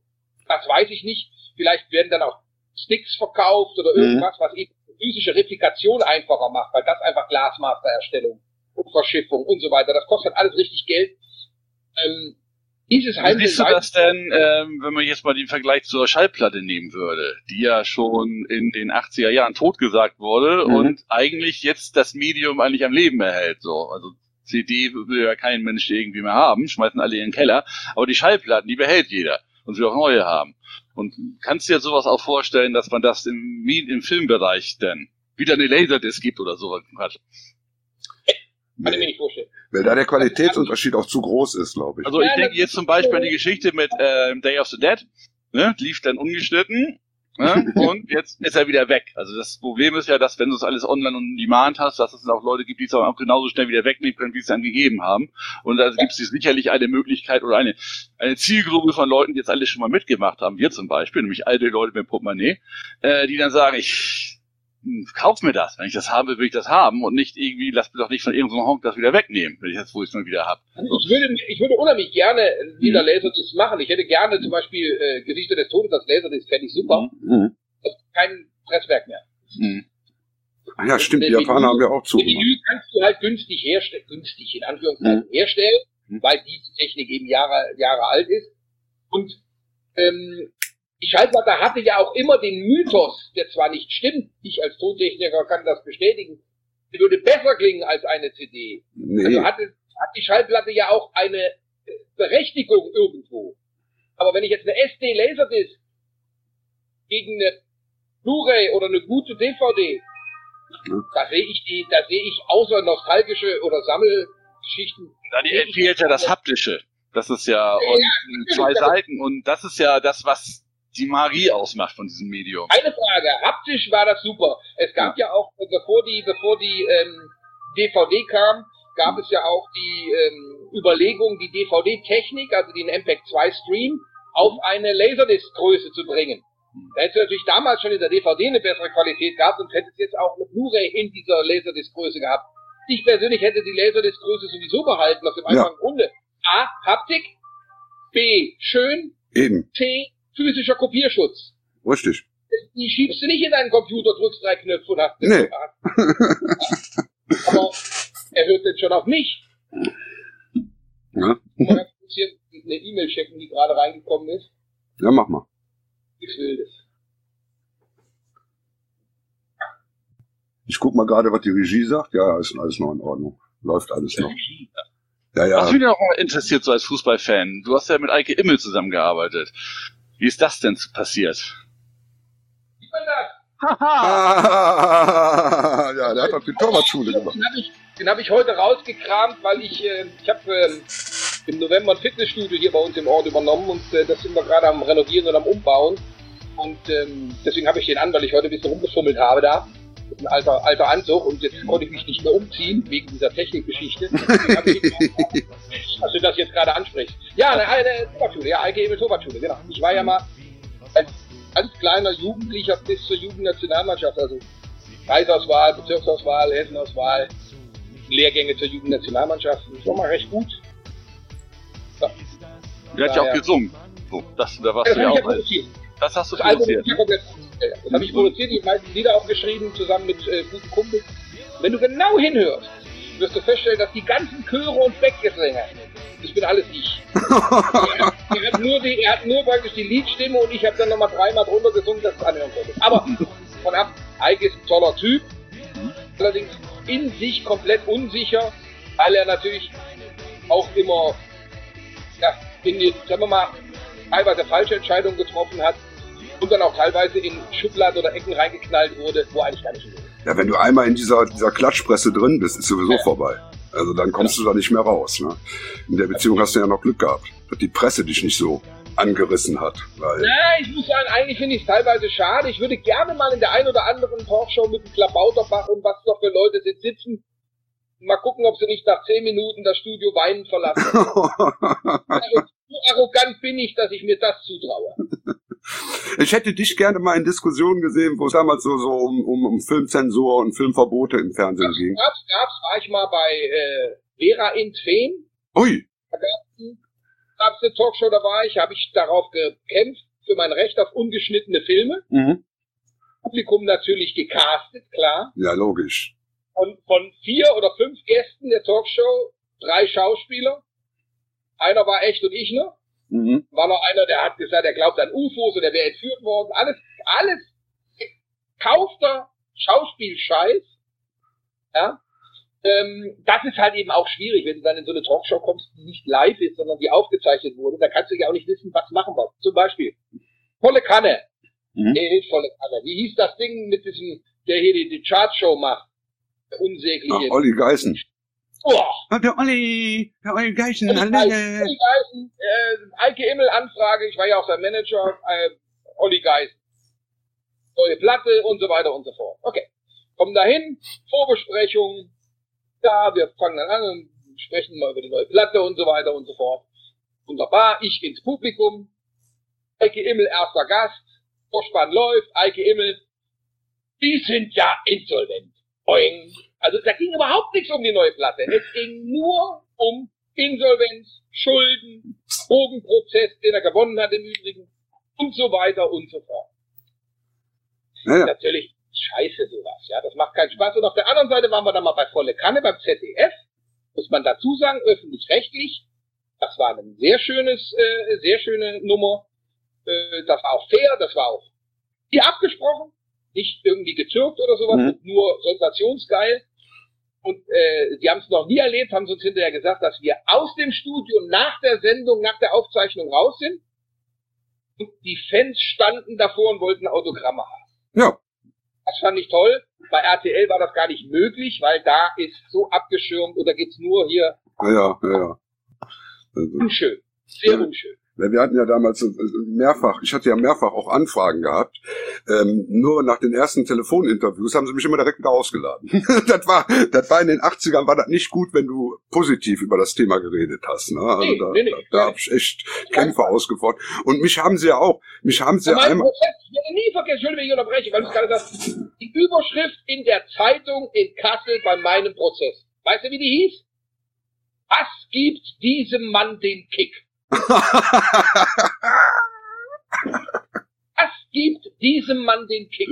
das weiß ich nicht. Vielleicht werden dann auch Sticks verkauft oder irgendwas, was eben physische Replikation einfacher macht, weil das einfach Glasmastererstellung und Verschiffung und so weiter, das kostet alles richtig Geld. Ähm, dieses Wie siehst du das denn, ähm, wenn man jetzt mal den Vergleich zur Schallplatte nehmen würde, die ja schon in den 80er Jahren totgesagt wurde Mhm. und eigentlich jetzt das Medium eigentlich am Leben erhält, so. Also CD will ja kein Mensch irgendwie mehr haben, schmeißen alle in den Keller, aber die Schallplatten, die behält jeder und will auch neue haben. Und kannst du dir sowas auch vorstellen, dass man das im, im Filmbereich dann wieder eine Laserdisc gibt oder sowas? Kann ich mir nicht vorstellen. Weil da der Qualitätsunterschied auch zu groß ist, glaube ich. Also ich denke jetzt zum Beispiel an die Geschichte mit ähm, Day of the Dead, ne? lief dann ungeschnitten ne? und jetzt ist er wieder weg. Also das Problem ist ja, dass wenn du es alles online und demand hast, dass es dann auch Leute gibt, die es auch genauso schnell wieder wegnehmen können, wie es dann gegeben haben. Und da gibt es sicherlich eine Möglichkeit oder eine, eine Zielgruppe von Leuten, die jetzt alles schon mal mitgemacht haben, wir zum Beispiel, nämlich alte Leute mit Portemonnaie, äh, die dann sagen, ich kauf mir das. Wenn ich das haben will, ich das haben und nicht irgendwie, lass mir doch nicht von irgendeinem Honk das wieder wegnehmen, wenn ich das, wo ich es mal wieder hab. Also ich würde, ich würde unheimlich gerne wieder Laserdisc machen. Ich hätte gerne zum Beispiel äh, Gesichter des Todes als Laserdisc, fände ich super. Mhm. Ist kein Presswerk mehr. Hm. Ah Ja, stimmt, die Japaner haben ja auch Die zugemacht. Menü kannst du halt günstig herstellen, günstig in Anführungszeichen herstellen, weil diese Technik eben Jahre, Jahre alt ist. Und ähm, Schallplatte hatte ja auch immer den Mythos, der zwar nicht stimmt, ich als Tontechniker kann das bestätigen, sie würde besser klingen als eine CD. Nee. Also hatte, hat die Schallplatte ja auch eine äh, Berechtigung irgendwo. Aber wenn ich jetzt eine SD Laserdisc gegen eine Blu-ray oder eine gute DVD, da sehe ich die, da sehe ich außer nostalgische oder Sammelgeschichten. Da die empfiehlt ja das Haptische. Das ist ja, und zwei Seiten und das ist ja das, was die Magie ausmacht von diesem Medium. Keine Frage, haptisch war das super. Es gab ja, auch, bevor die, bevor die ähm, DVD kam, gab es ja auch die ähm, Überlegung, die DVD-Technik, also den MPEG 2 Stream, auf eine Laserdisc-Größe zu bringen. Da hätte es natürlich damals schon in der DVD eine bessere Qualität gehabt und hätte es jetzt auch eine Blu-ray in dieser Laserdisc-Größe gehabt. Ich persönlich hätte die Laserdisc-Größe sowieso behalten, aus dem Ja. einfachen Grunde. A, Haptik, B, schön, Eben, C, physischer Kopierschutz. richtig. Die schiebst du nicht in deinen Computer, drückst drei Knöpfe und hast Nee. Aber er hört jetzt schon auf mich. Ja, ganz kurz hier eine E-Mail checken, die gerade reingekommen ist. ja mach mal. Nichts Wildes. Ich guck mal gerade, was die Regie sagt. Ja, ist alles noch in Ordnung. Läuft alles noch. Ja, ja. Was mich mal interessiert, so als Fußballfan, du hast ja mit Eike Immel zusammengearbeitet. Wie ist das denn passiert? Das? Ah, ja, der hat doch die Torwartschule gemacht. Den habe ich, den hab ich heute rausgekramt, weil ich, äh, ich habe ähm, im November ein Fitnessstudio hier bei uns im Ort übernommen und äh, das sind wir gerade am Renovieren und am Umbauen. Und ähm, deswegen habe ich den an, weil ich heute ein bisschen rumgefummelt habe da. Ein alter, alter Anzug und jetzt konnte ich mich nicht mehr umziehen wegen dieser Technikgeschichte. Dass du das jetzt gerade ansprichst. Ja, eine, eine Torwartschule, ja, Emil Torwartschule, genau. Ich war ja mal als ganz kleiner Jugendlicher bis zur Jugendnationalmannschaft, also Kreisauswahl, Bezirksauswahl, Hessenauswahl, Lehrgänge zur Jugendnationalmannschaft. Das war mal recht gut. Ja. Der hat ja auch gesungen. So, das, da warst du ja ich ja auch. Das hast du Das Album produziert. ist ja. Das habe ich produziert, die meisten Lieder auch geschrieben, zusammen mit äh, guten Kumpels. Wenn du genau hinhörst, wirst du feststellen, dass die ganzen Chöre und Backgesänge, das bin alles ich. er, er, hat nur die, er hat nur praktisch die Liedstimme und ich habe dann nochmal dreimal drunter gesungen, dass es anhören konnte. Aber von ab, Eike ist ein toller Typ, allerdings in sich komplett unsicher, weil er natürlich auch immer, ja, in die, sagen wir mal, teilweise falsche Entscheidungen getroffen hat und dann auch teilweise in Schubladen oder Ecken reingeknallt wurde, wo eigentlich gar nicht. Ja, wenn du einmal in dieser, dieser Klatschpresse drin bist, ist sowieso vorbei. Also dann kommst du da nicht mehr raus. Ne? In der Beziehung hast du ja noch Glück gehabt, dass die Presse dich nicht so angerissen hat. Weil, Ja, ich muss sagen, eigentlich finde ich es teilweise schade. Ich würde gerne mal in der ein oder anderen Talkshow mit dem Klabauterbach und was noch für Leute sind sitzen mal gucken, ob sie nicht nach zehn Minuten das Studio weinen verlassen. also, so arrogant bin ich, dass ich mir das zutraue. Ich hätte dich gerne mal in Diskussionen gesehen, wo es damals so, so um, um, um Filmzensur und Filmverbote im Fernsehen das ging. Gab's, gab's, war ich mal bei äh, Vera in Feen. Ui. Da gab's eine Talkshow, da war ich, habe ich darauf gekämpft, für mein Recht auf ungeschnittene Filme. Mhm. Publikum natürlich gecastet, klar. Ja, logisch. Und von vier oder fünf Gästen der Talkshow, drei Schauspieler. Einer war echt und ich noch. Mhm. War noch einer, der hat gesagt, er glaubt an UFOs und er wäre entführt worden. Alles, alles kaufter Schauspielscheiß. Ja. Ähm, das ist halt eben auch schwierig, wenn du dann in so eine Talkshow kommst, die nicht live ist, sondern die aufgezeichnet wurde. Da kannst du ja auch nicht wissen, was machen wir. Zum Beispiel, volle Kanne. Mhm. Nee, volle Kanne. Wie hieß das Ding mit diesem, der hier die, die Chartshow macht? Der unsägliche. Ach, Olli Geißen. Boah. Ah, der Olli, der Olli Geißen. Olli. Geißen, Olli Geißen, äh, Eike Immel Anfrage, ich war ja auch sein Manager, äh, Olli Geißen. Neue Platte und so weiter und so fort. Okay. Kommen dahin, Vorbesprechung, da, wir fangen dann an und sprechen mal über die neue Platte und so weiter und so fort. Wunderbar, ich ins Publikum, Eike Immel erster Gast, Vorspann läuft, Eike Immel, die sind ja insolvent. Boing. Also da ging überhaupt nichts um die neue Platte. Es ging nur um Insolvenz, Schulden, Drogenprozess, den er gewonnen hat im Übrigen und so weiter und so fort. Naja. Natürlich scheiße sowas, ja, das macht keinen Spaß. Und auf der anderen Seite waren wir dann mal bei volle Kanne beim ZDF, muss man dazu sagen, öffentlich-rechtlich. Das war eine sehr schönes, äh, sehr schöne Nummer. Äh, das war auch fair, das war auch hier abgesprochen, nicht irgendwie gezürkt oder sowas, Mhm. nur sensationsgeil. Und äh, die haben es noch nie erlebt, haben uns hinterher gesagt, dass wir aus dem Studio nach der Sendung, nach der Aufzeichnung raus sind. Und die Fans standen davor und wollten Autogramme haben. Ja. Das fand ich toll. Bei RTL war das gar nicht möglich, weil da ist so abgeschirmt oder geht's nur hier Ja, ja, ja. Also, unschön. Sehr Ja. Wir hatten ja damals äh, mehrfach, ich hatte ja mehrfach auch Anfragen gehabt. Ähm, nur nach den ersten Telefoninterviews haben sie mich immer direkt wieder ausgeladen. das war, das war in den 80ern war das nicht gut, wenn du positiv über das Thema geredet hast. Ne? Also Nee, da, nee, da, da habe ich echt Kämpfe ausgefordert. Und mich haben sie ja auch, mich haben sie Ja, einmal. Ich werde nie vergessen, Entschuldigung, wenn ich unterbreche, weil du gerade sagst, die Überschrift in der Zeitung in Kassel bei meinem Prozess. Weißt du, wie die hieß? Was gibt diesem Mann den Kick? Was gibt diesem Mann den Kick?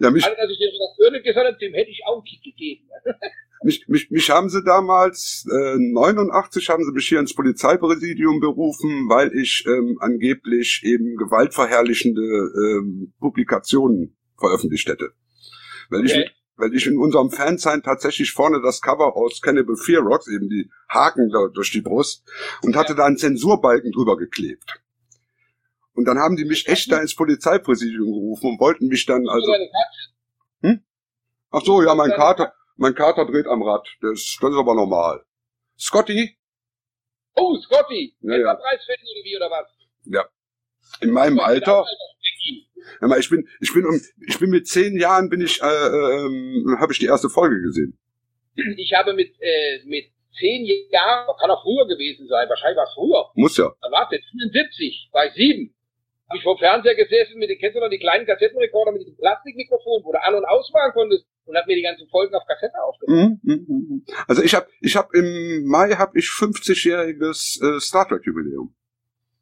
ja, mich, Also, als ich das Bürne gesagt habe, dem hätte ich auch einen Kick gegeben. mich, mich, mich haben sie damals, äh, 89 haben sie mich hier ins Polizeipräsidium berufen, weil ich ähm, angeblich eben gewaltverherrlichende ähm, Publikationen veröffentlicht hätte. Weil ich, Okay. Weil ich in unserem Fansign tatsächlich vorne das Cover aus Cannibal Fear Rocks, eben die Haken da durch die Brust, und hatte da einen Zensurbalken drüber geklebt. Und dann haben die mich echt da ins Polizeipräsidium gerufen und wollten mich dann also. Katze. Ach so, ja, mein Kater, mein Kater dreht am Rad. Das, das ist aber normal. Scotty? Oh, Scotty, Ja, ja. preisfinden oder wie oder was? Ja. In meinem Alter, ich bin, ich bin um, ich bin mit zehn Jahren bin ich, äh, ähm, habe ich die erste Folge gesehen. Ich habe mit, äh, mit zehn Jahren, kann auch früher gewesen sein, wahrscheinlich war es früher. Muss ja. Wann war es denn? 75, war ich sieben. Habe ich vor dem Fernseher gesessen mit den, kennst du noch die kleinen Kassettenrekorder mit diesem Plastikmikrofon, wo du an- und ausmachen konntest und hab mir die ganzen Folgen auf Kassette aufgenommen. Mhm, mhm. Also ich habe, ich habe im Mai habe ich 50-jähriges äh, Star Trek Jubiläum.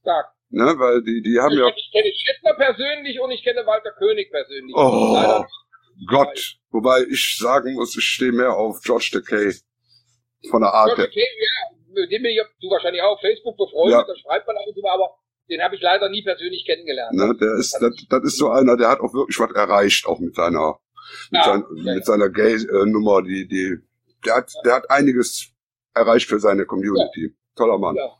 Stark. Ne, weil die, die haben Ich, ja, ich kenne Schittner persönlich und ich kenne Walter König persönlich. oh Leider Gott. Wobei ich sagen muss, ich stehe mehr auf George Takei von der Art. George Takei, ja, mit dem bin ich, du wahrscheinlich auch auf Facebook befreundet, Ja. da schreibt man zu mal, aber den habe ich leider nie persönlich kennengelernt. Ne, der ist, das, das ist so einer, der hat auch wirklich was erreicht, auch mit seiner, mit, Ja, sein, ja. mit seiner Gay-Nummer, die, die, der hat, der hat einiges erreicht für seine Community. Toller Mann. Ja.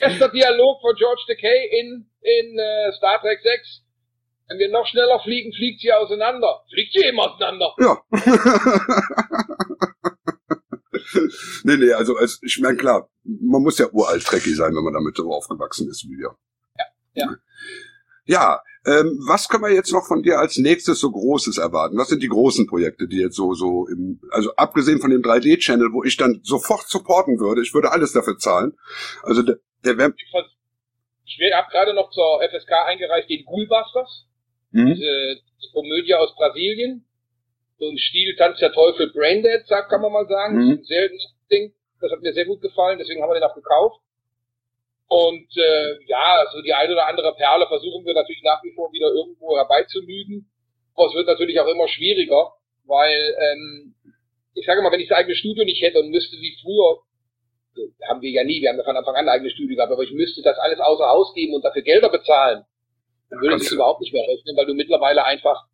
Erster Dialog von George Takei in, in äh, Star Trek 6. Wenn wir noch schneller fliegen, fliegt sie auseinander. Fliegt sie eben auseinander. Ja. nee, nee, also, also ich meine, klar, man muss ja uralt Trekkie sein, wenn man damit so aufgewachsen ist wie wir. Ja. Ja, ähm, was können wir jetzt noch von dir als nächstes so Großes erwarten? Was sind die großen Projekte, die jetzt so, so im, also abgesehen von dem 3D-Channel, wo ich dann sofort supporten würde, ich würde alles dafür zahlen. Also der, der wäre. Ich habe gerade noch zur FSK eingereicht den Ghoulbusters, mhm. diese Komödie aus Brasilien. So ein Stil Tanz der Teufel Braindead, kann man mal sagen. Mhm. Sehr Ding. Das hat mir sehr gut gefallen, deswegen haben wir den auch gekauft. Und äh, ja, so die eine oder andere Perle versuchen wir natürlich nach wie vor wieder irgendwo herbeizulügen. Aber es wird natürlich auch immer schwieriger, weil ähm, ich sage mal, wenn ich das eigene Studio nicht hätte und müsste wie früher, haben wir ja nie, wir haben ja von Anfang an ein eigenes Studio gehabt, aber ich müsste das alles außer Haus geben und dafür Gelder bezahlen, dann würde sich überhaupt nicht mehr rechnen, weil du mittlerweile einfach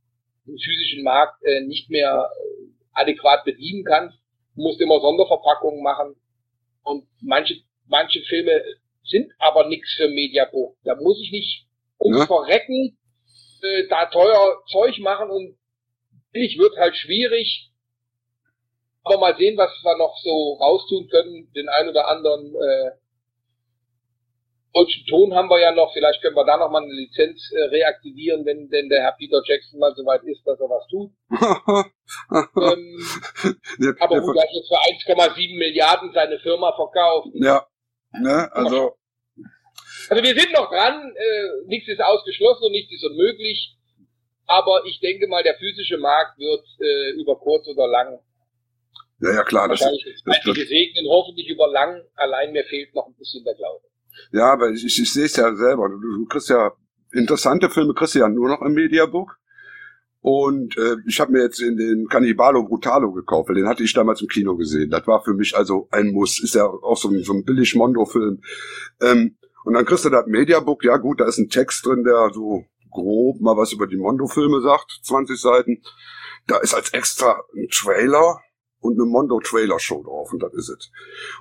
den physischen Markt äh, nicht mehr äh, adäquat bedienen kannst. Du musst immer Sonderverpackungen machen und manche manche Filme sind aber nichts für Mediabook. Da muss ich nicht ums ja. Verrecken äh, da teuer Zeug machen und billig wird halt schwierig. Aber mal sehen, was wir noch so raustun können. Den einen oder anderen äh, deutschen Ton haben wir ja noch. Vielleicht können wir da noch mal eine Lizenz äh, reaktivieren, wenn denn der Herr Peter Jackson mal soweit ist, dass er was tut. ähm, der, aber gut, er hat jetzt für 1,7 Milliarden seine Firma verkauft. Ja, Ne? Also, also wir sind noch dran, äh, nichts ist ausgeschlossen und nichts ist unmöglich. Aber ich denke mal, der physische Markt wird äh, über kurz oder lang ja, ja, klar. Das, das, das segnen, hoffentlich über lang. Allein mir fehlt noch ein bisschen der Glaube. Ja, aber ich, ich, ich sehe es ja selber. Du, du kriegst ja interessante Filme, kriegst du ja nur noch im Mediabook. Und äh, ich habe mir jetzt in den Cannibalo Brutalo gekauft, weil den hatte ich damals im Kino gesehen. Das war für mich also ein Muss. Ist ja auch so ein, so ein billig Mondo-Film. Ähm, und dann kriegst du das Mediabook, ja gut, da ist ein Text drin, der so grob mal was über die Mondo-Filme sagt, 20 Seiten. Da ist als extra ein Trailer und eine Mondo-Trailer-Show drauf und das ist es.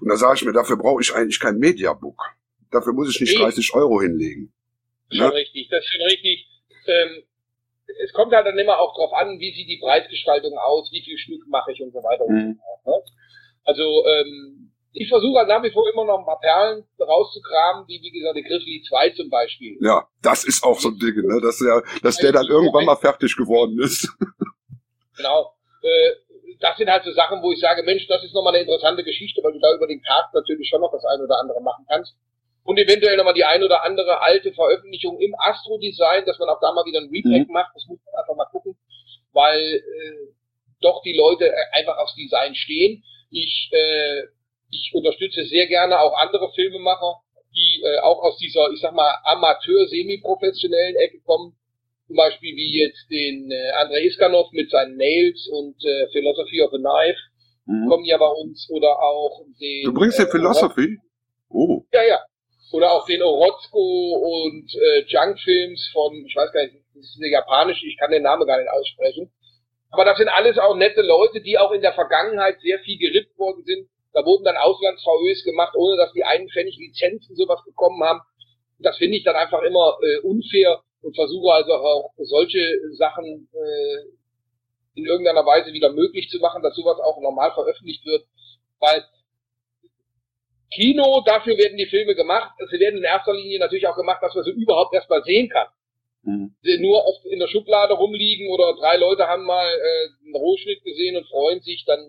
Und da sage ich mir, dafür brauche ich eigentlich kein Mediabook. Dafür muss ich nicht 30 Euro hinlegen. Das ist schon ne? richtig, das ist schon richtig. Ähm, es kommt halt dann immer auch drauf an, wie sieht die Preisgestaltung aus, wie viel Stück mache ich und so weiter mhm. und so fort. Ne? Also ähm, ich versuche halt nach wie vor immer noch ein paar Perlen rauszukramen, wie wie gesagt, der Grizzly 2 zum Beispiel. Ja, das ist auch so ein Ding, ne? dass der, dass der dann irgendwann mal fertig geworden ist. genau. Äh, das sind halt so Sachen, wo ich sage, Mensch, das ist nochmal eine interessante Geschichte, weil du da über den Tag natürlich schon noch das eine oder andere machen kannst und eventuell nochmal die ein oder andere alte Veröffentlichung im Astro-Design, dass man auch da mal wieder ein Repack mhm. macht. Das muss man einfach mal gucken, weil äh, doch die Leute äh, einfach aufs Design stehen. Ich, äh, ich unterstütze sehr gerne auch andere Filmemacher, die äh, auch aus dieser, ich sag mal, Amateur-semi-professionellen Ecke kommen. Zum Beispiel wie jetzt den äh, Andrei Iskanov mit seinen Nails und äh, Philosophy of a Knife mhm. kommen ja bei uns oder auch den. Du bringst den äh, Philosophy? Oh. Ja, ja. Oder auch den Orozco und äh, Junk-Films von, ich weiß gar nicht, das ist eine japanische, ich kann den Namen gar nicht aussprechen. Aber das sind alles auch nette Leute, die auch in der Vergangenheit sehr viel gerippt worden sind. Da wurden dann Auslands-VÖs gemacht, ohne dass die einen Pfennig Lizenzen sowas bekommen haben. Das finde ich dann einfach immer äh, unfair und versuche also auch solche Sachen äh, in irgendeiner Weise wieder möglich zu machen, dass sowas auch normal veröffentlicht wird. Weil Kino, dafür werden die Filme gemacht. Sie werden in erster Linie natürlich auch gemacht, dass man sie überhaupt erstmal sehen kann. Mhm. Sie nur oft in der Schublade rumliegen oder drei Leute haben mal äh, einen Rohschnitt gesehen und freuen sich, dann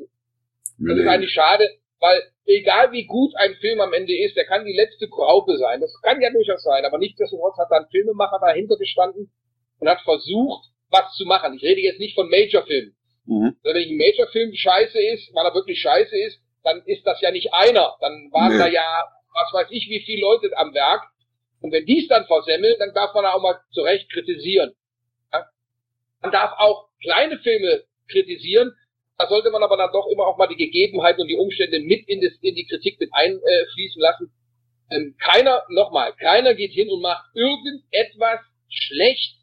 nee. das ist eigentlich schade, weil egal wie gut ein Film am Ende ist, der kann die letzte Graupe sein. Das kann ja durchaus sein, aber nichtsdestotrotz hat da ein Filmemacher dahinter gestanden und hat versucht, was zu machen. Ich rede jetzt nicht von Major-Filmen. Mhm. Wenn ein Major-Film scheiße ist, weil er wirklich scheiße ist, dann ist das ja nicht einer. Dann waren nee. da ja, was weiß ich, wie viele Leute am Werk. Und wenn die es dann versemmeln, dann darf man auch mal zu Recht kritisieren. Ja? Man darf auch kleine Filme kritisieren. Da sollte man aber dann doch immer auch mal die Gegebenheiten und die Umstände mit in, das, in die Kritik mit einfließen lassen. Ähm, keiner, nochmal, keiner geht hin und macht irgendetwas schlecht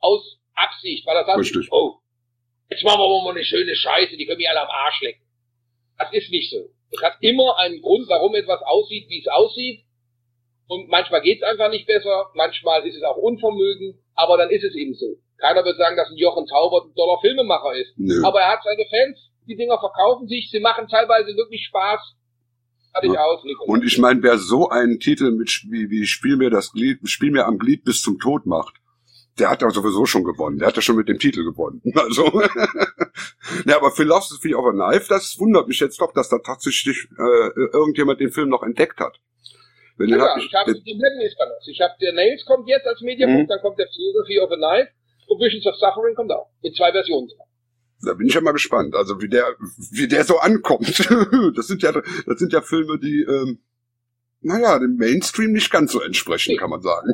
aus Absicht, weil er sagt, Richtig. oh, jetzt machen wir mal eine schöne Scheiße, die können mich alle am Arsch lecken. Das ist nicht so. Es hat immer einen Grund, warum etwas aussieht, wie es aussieht. Und manchmal geht es einfach nicht besser, manchmal ist es auch Unvermögen, aber dann ist es eben so. Keiner wird sagen, dass ein Jochen Taubert ein toller Filmemacher ist. Nö. Aber er hat seine Fans, die Dinger verkaufen sich, sie machen teilweise wirklich Spaß. Hatte ich aus, Nico. Und ich meine, wer so einen Titel mit wie, wie Spiel mir das Glied, Spiel mir am Glied bis zum Tod macht, der hat ja sowieso schon gewonnen. Der hat ja schon mit dem Titel gewonnen. Also, ja, aber Philosophy of a Knife, das wundert mich jetzt doch, dass da tatsächlich äh, irgendjemand den Film noch entdeckt hat. Wenn ja, ich, habe den Blendnis Ich habe der Nails kommt jetzt als Mediabook, mhm. dann kommt der Philosophy of a Knife und Visions of Suffering kommt auch. In zwei Versionen. Da bin ich ja mal gespannt, also wie der, wie der so ankommt. das sind ja, das sind ja Filme, die, ähm, naja, dem Mainstream nicht ganz so entsprechen, kann man sagen.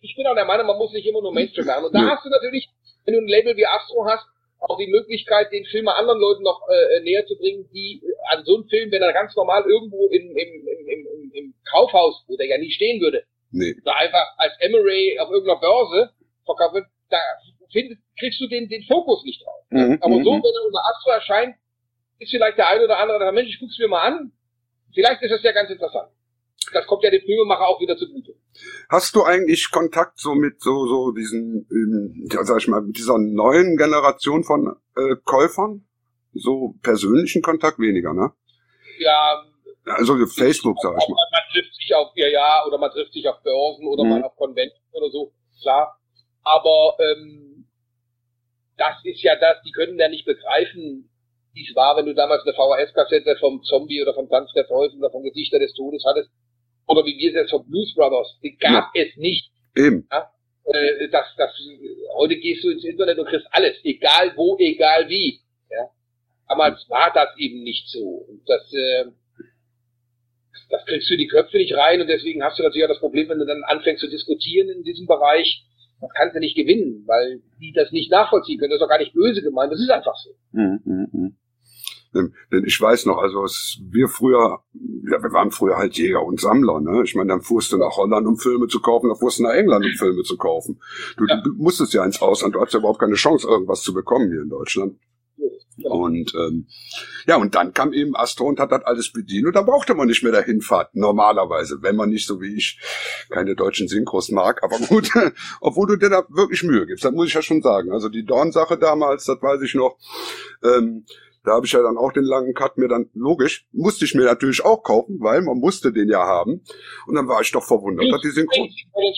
ich bin auch der Meinung, man muss nicht immer nur Mainstream machen. Und da ja. hast du natürlich, wenn du ein Label wie Astro hast, auch die Möglichkeit, den Film anderen Leuten noch äh, näher zu bringen, die an so einem Film, wenn er ganz normal irgendwo im, im, im, im, im Kaufhaus, wo der ja nie stehen würde, nee. da einfach als Emery auf irgendeiner Börse verkauft wird, da findest, kriegst du den, den Fokus nicht drauf. Mhm, Aber so, mhm. wenn er unter Astro erscheint, ist vielleicht der eine oder andere, der Mensch, ich guck's mir mal an. Vielleicht ist das ja ganz interessant. Das kommt ja dem Filmemacher auch wieder zugute. Hast du eigentlich Kontakt so mit so, so diesen, ähm, ja, sag ich mal, mit dieser neuen Generation von äh, Käufern? So persönlichen Kontakt weniger, ne? Ja. Also Facebook, sag ich mal. Man, man trifft sich auf, ja, ja, oder man trifft sich auf Börsen oder mhm. mal auf Konventen oder so, klar. Aber ähm, das ist ja das, die können ja nicht begreifen, wie es war, wenn du damals eine VHS-Kassette vom Zombie oder vom Tanz der Teufel oder vom Gesichter des Todes hattest. Oder wie wir es jetzt vom Blues Brothers. Die gab ja. es nicht. Eben. Ja? Äh, das, das, heute gehst du ins Internet und kriegst alles. Egal wo, egal wie. Ja? Damals war das eben nicht so. Und das, äh, das kriegst du in die Köpfe nicht rein und deswegen hast du natürlich auch das Problem, wenn du dann anfängst zu diskutieren in diesem Bereich, das kannst du nicht gewinnen, weil die das nicht nachvollziehen können. Das ist doch gar nicht böse gemeint, das ist einfach so. Mhm, mh, mh. Denn, denn ich weiß noch, also es, wir früher, ja, wir waren früher halt Jäger und Sammler, ne? Ich meine, dann fuhrst du nach Holland, um Filme zu kaufen, dann fuhrst du nach England, um Filme zu kaufen. Du, ja. du musstest ja ins Ausland, du hattest ja überhaupt keine Chance, irgendwas zu bekommen hier in Deutschland. Und ähm, ja, und dann kam eben Astro und hat das alles bedient und da brauchte man nicht mehr dahin fahren, normalerweise, wenn man nicht so wie ich keine deutschen Synchros mag, aber gut, obwohl du dir da wirklich Mühe gibst, das muss ich ja schon sagen. Also die Dorn-Sache damals, das weiß ich noch, ähm, da habe ich ja dann auch den langen Cut mir dann, logisch, musste ich mir natürlich auch kaufen, weil man musste den ja haben. Und dann war ich doch verwundert, dass die Synchron...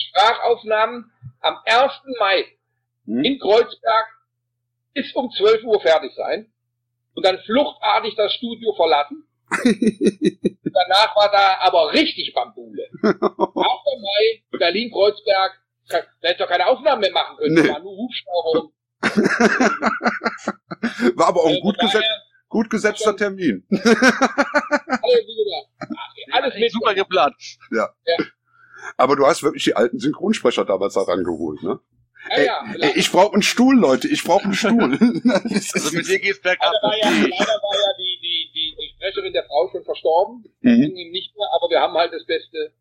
Sprachaufnahmen am 1. Mai hm? in Kreuzberg ist um 12 Uhr fertig sein und dann fluchtartig das Studio verlassen. Danach war da aber richtig Bambule. 1. Mai, Berlin-Kreuzberg, da hätte doch keine Aufnahmen mehr machen können. Nee. Da war nur Hubschrauber War aber auch ein gut, gesetz, gut gesetzter Termin. Alles mit super geplant. Ja. ja. Aber du hast wirklich die alten Synchronsprecher damals da rangeholt, ne? Ja, ja, ey, ich brauche einen Stuhl, Leute. Ich brauche einen Stuhl. also mit dir geht's bergab. Leider war ja, leider war ja die, die, die, die Sprecherin der Frau schon verstorben. Mhm. Nicht mehr, aber wir haben halt das Beste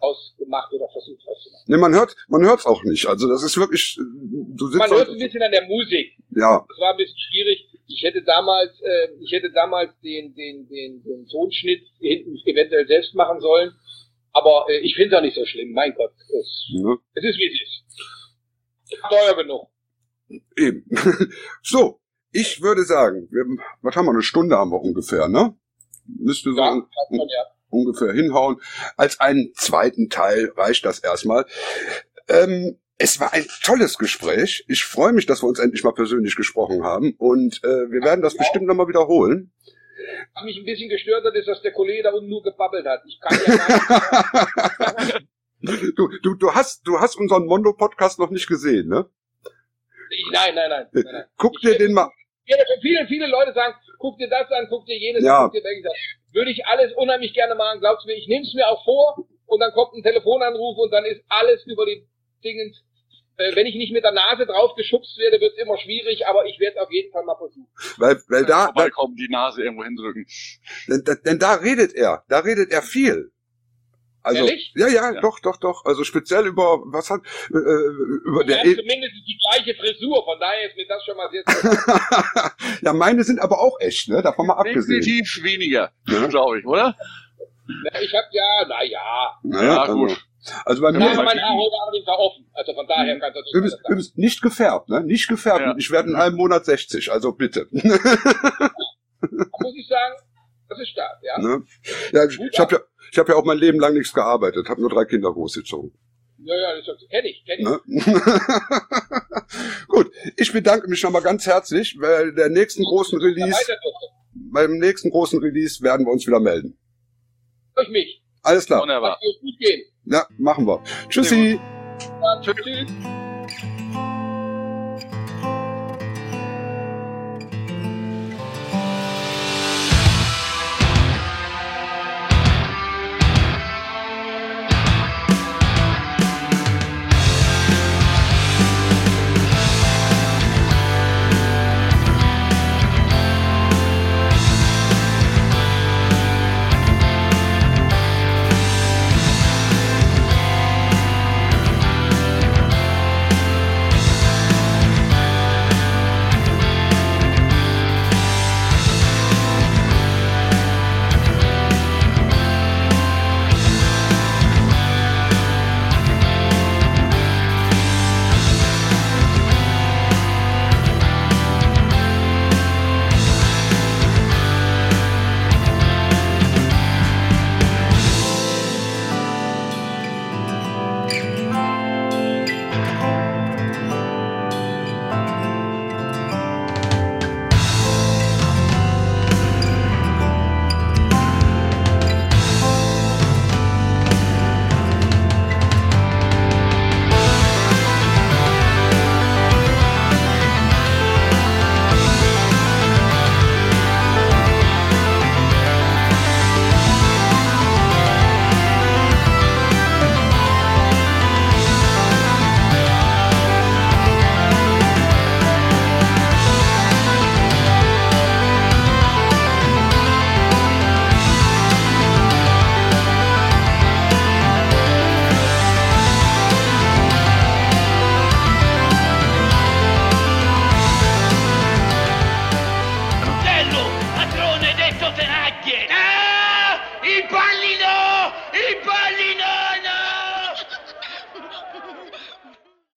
ausgemacht oder versucht auszumachen. Nee, man hört, man hört's auch nicht. Also das ist wirklich, du sitzt Man hört ein bisschen an der Musik. Ja. Das war ein bisschen schwierig. Ich hätte damals, äh, ich hätte damals den, den, den, den Tonschnitt hinten eventuell selbst machen sollen. Aber äh, ich finde es auch nicht so schlimm. Mein Gott, es, ja. es ist wie es ist. Teuer genug. Eben. so, ich würde sagen, wir, was haben wir, eine Stunde haben wir ungefähr, ne? Müsste sagen. Ja, man, ja ungefähr hinhauen. Als einen zweiten Teil reicht das erstmal. Ähm, es war ein tolles Gespräch. Ich freue mich, dass wir uns endlich mal persönlich gesprochen haben und äh, wir werden das ja. bestimmt nochmal wiederholen. Was mich ein bisschen gestört hat, ist, dass der Kollege da unten nur gebabbelt hat. Ich kann ja nicht. du, du, du hast, du hast unseren Mondo-Podcast noch nicht gesehen, ne? nein, nein, nein, nein, nein. Guck ich dir den mal. Viele, viele Leute sagen, guck dir das an, guck dir jenes ja. an, guck dir das an würde ich alles unheimlich gerne machen. Glaubst du mir, ich nehme es mir auch vor und dann kommt ein Telefonanruf und dann ist alles über die Dingens. Äh, wenn ich nicht mit der Nase drauf geschubst werde, wird es immer schwierig, aber ich werde es auf jeden Fall mal versuchen. Weil, weil da, da kommen die Nase irgendwo hindrücken. Denn, denn da redet er, da redet er viel. Also, Ehrlich? Ja, ja, ja, doch, doch, doch. Also speziell über was hat äh, über der e zumindest die gleiche Frisur, von daher ist mir das schon mal sehr. ja, meine sind aber auch echt, ne? Davon mal abgesehen. Definitiv weniger, ja? glaube ich, oder? Na, ich hab ja, na ja. Naja, ja, gut. Also, also bei mir. mein Haar heute allerdings offen. Also von daher mhm. kann das du bist, du bist nicht gefärbt, ne? Nicht gefärbt. Ja. Ich werde in einem Monat 60, also bitte. muss ich sagen, das ist stark, ja. Ne? Ja, ich, ich habe ja, ich habe ja auch mein Leben lang nichts gearbeitet, habe nur drei Kinder großgezogen. Ja, ja, das kenne ich, kenne ich. Ne? Gut, ich bedanke mich nochmal ganz herzlich. Bei der nächsten großen Release, beim nächsten großen Release werden wir uns wieder melden. Durch mich. Alles klar. Wunderbar. Gut gehen. Ja, machen wir. Tschüssi. Ja, tschüss.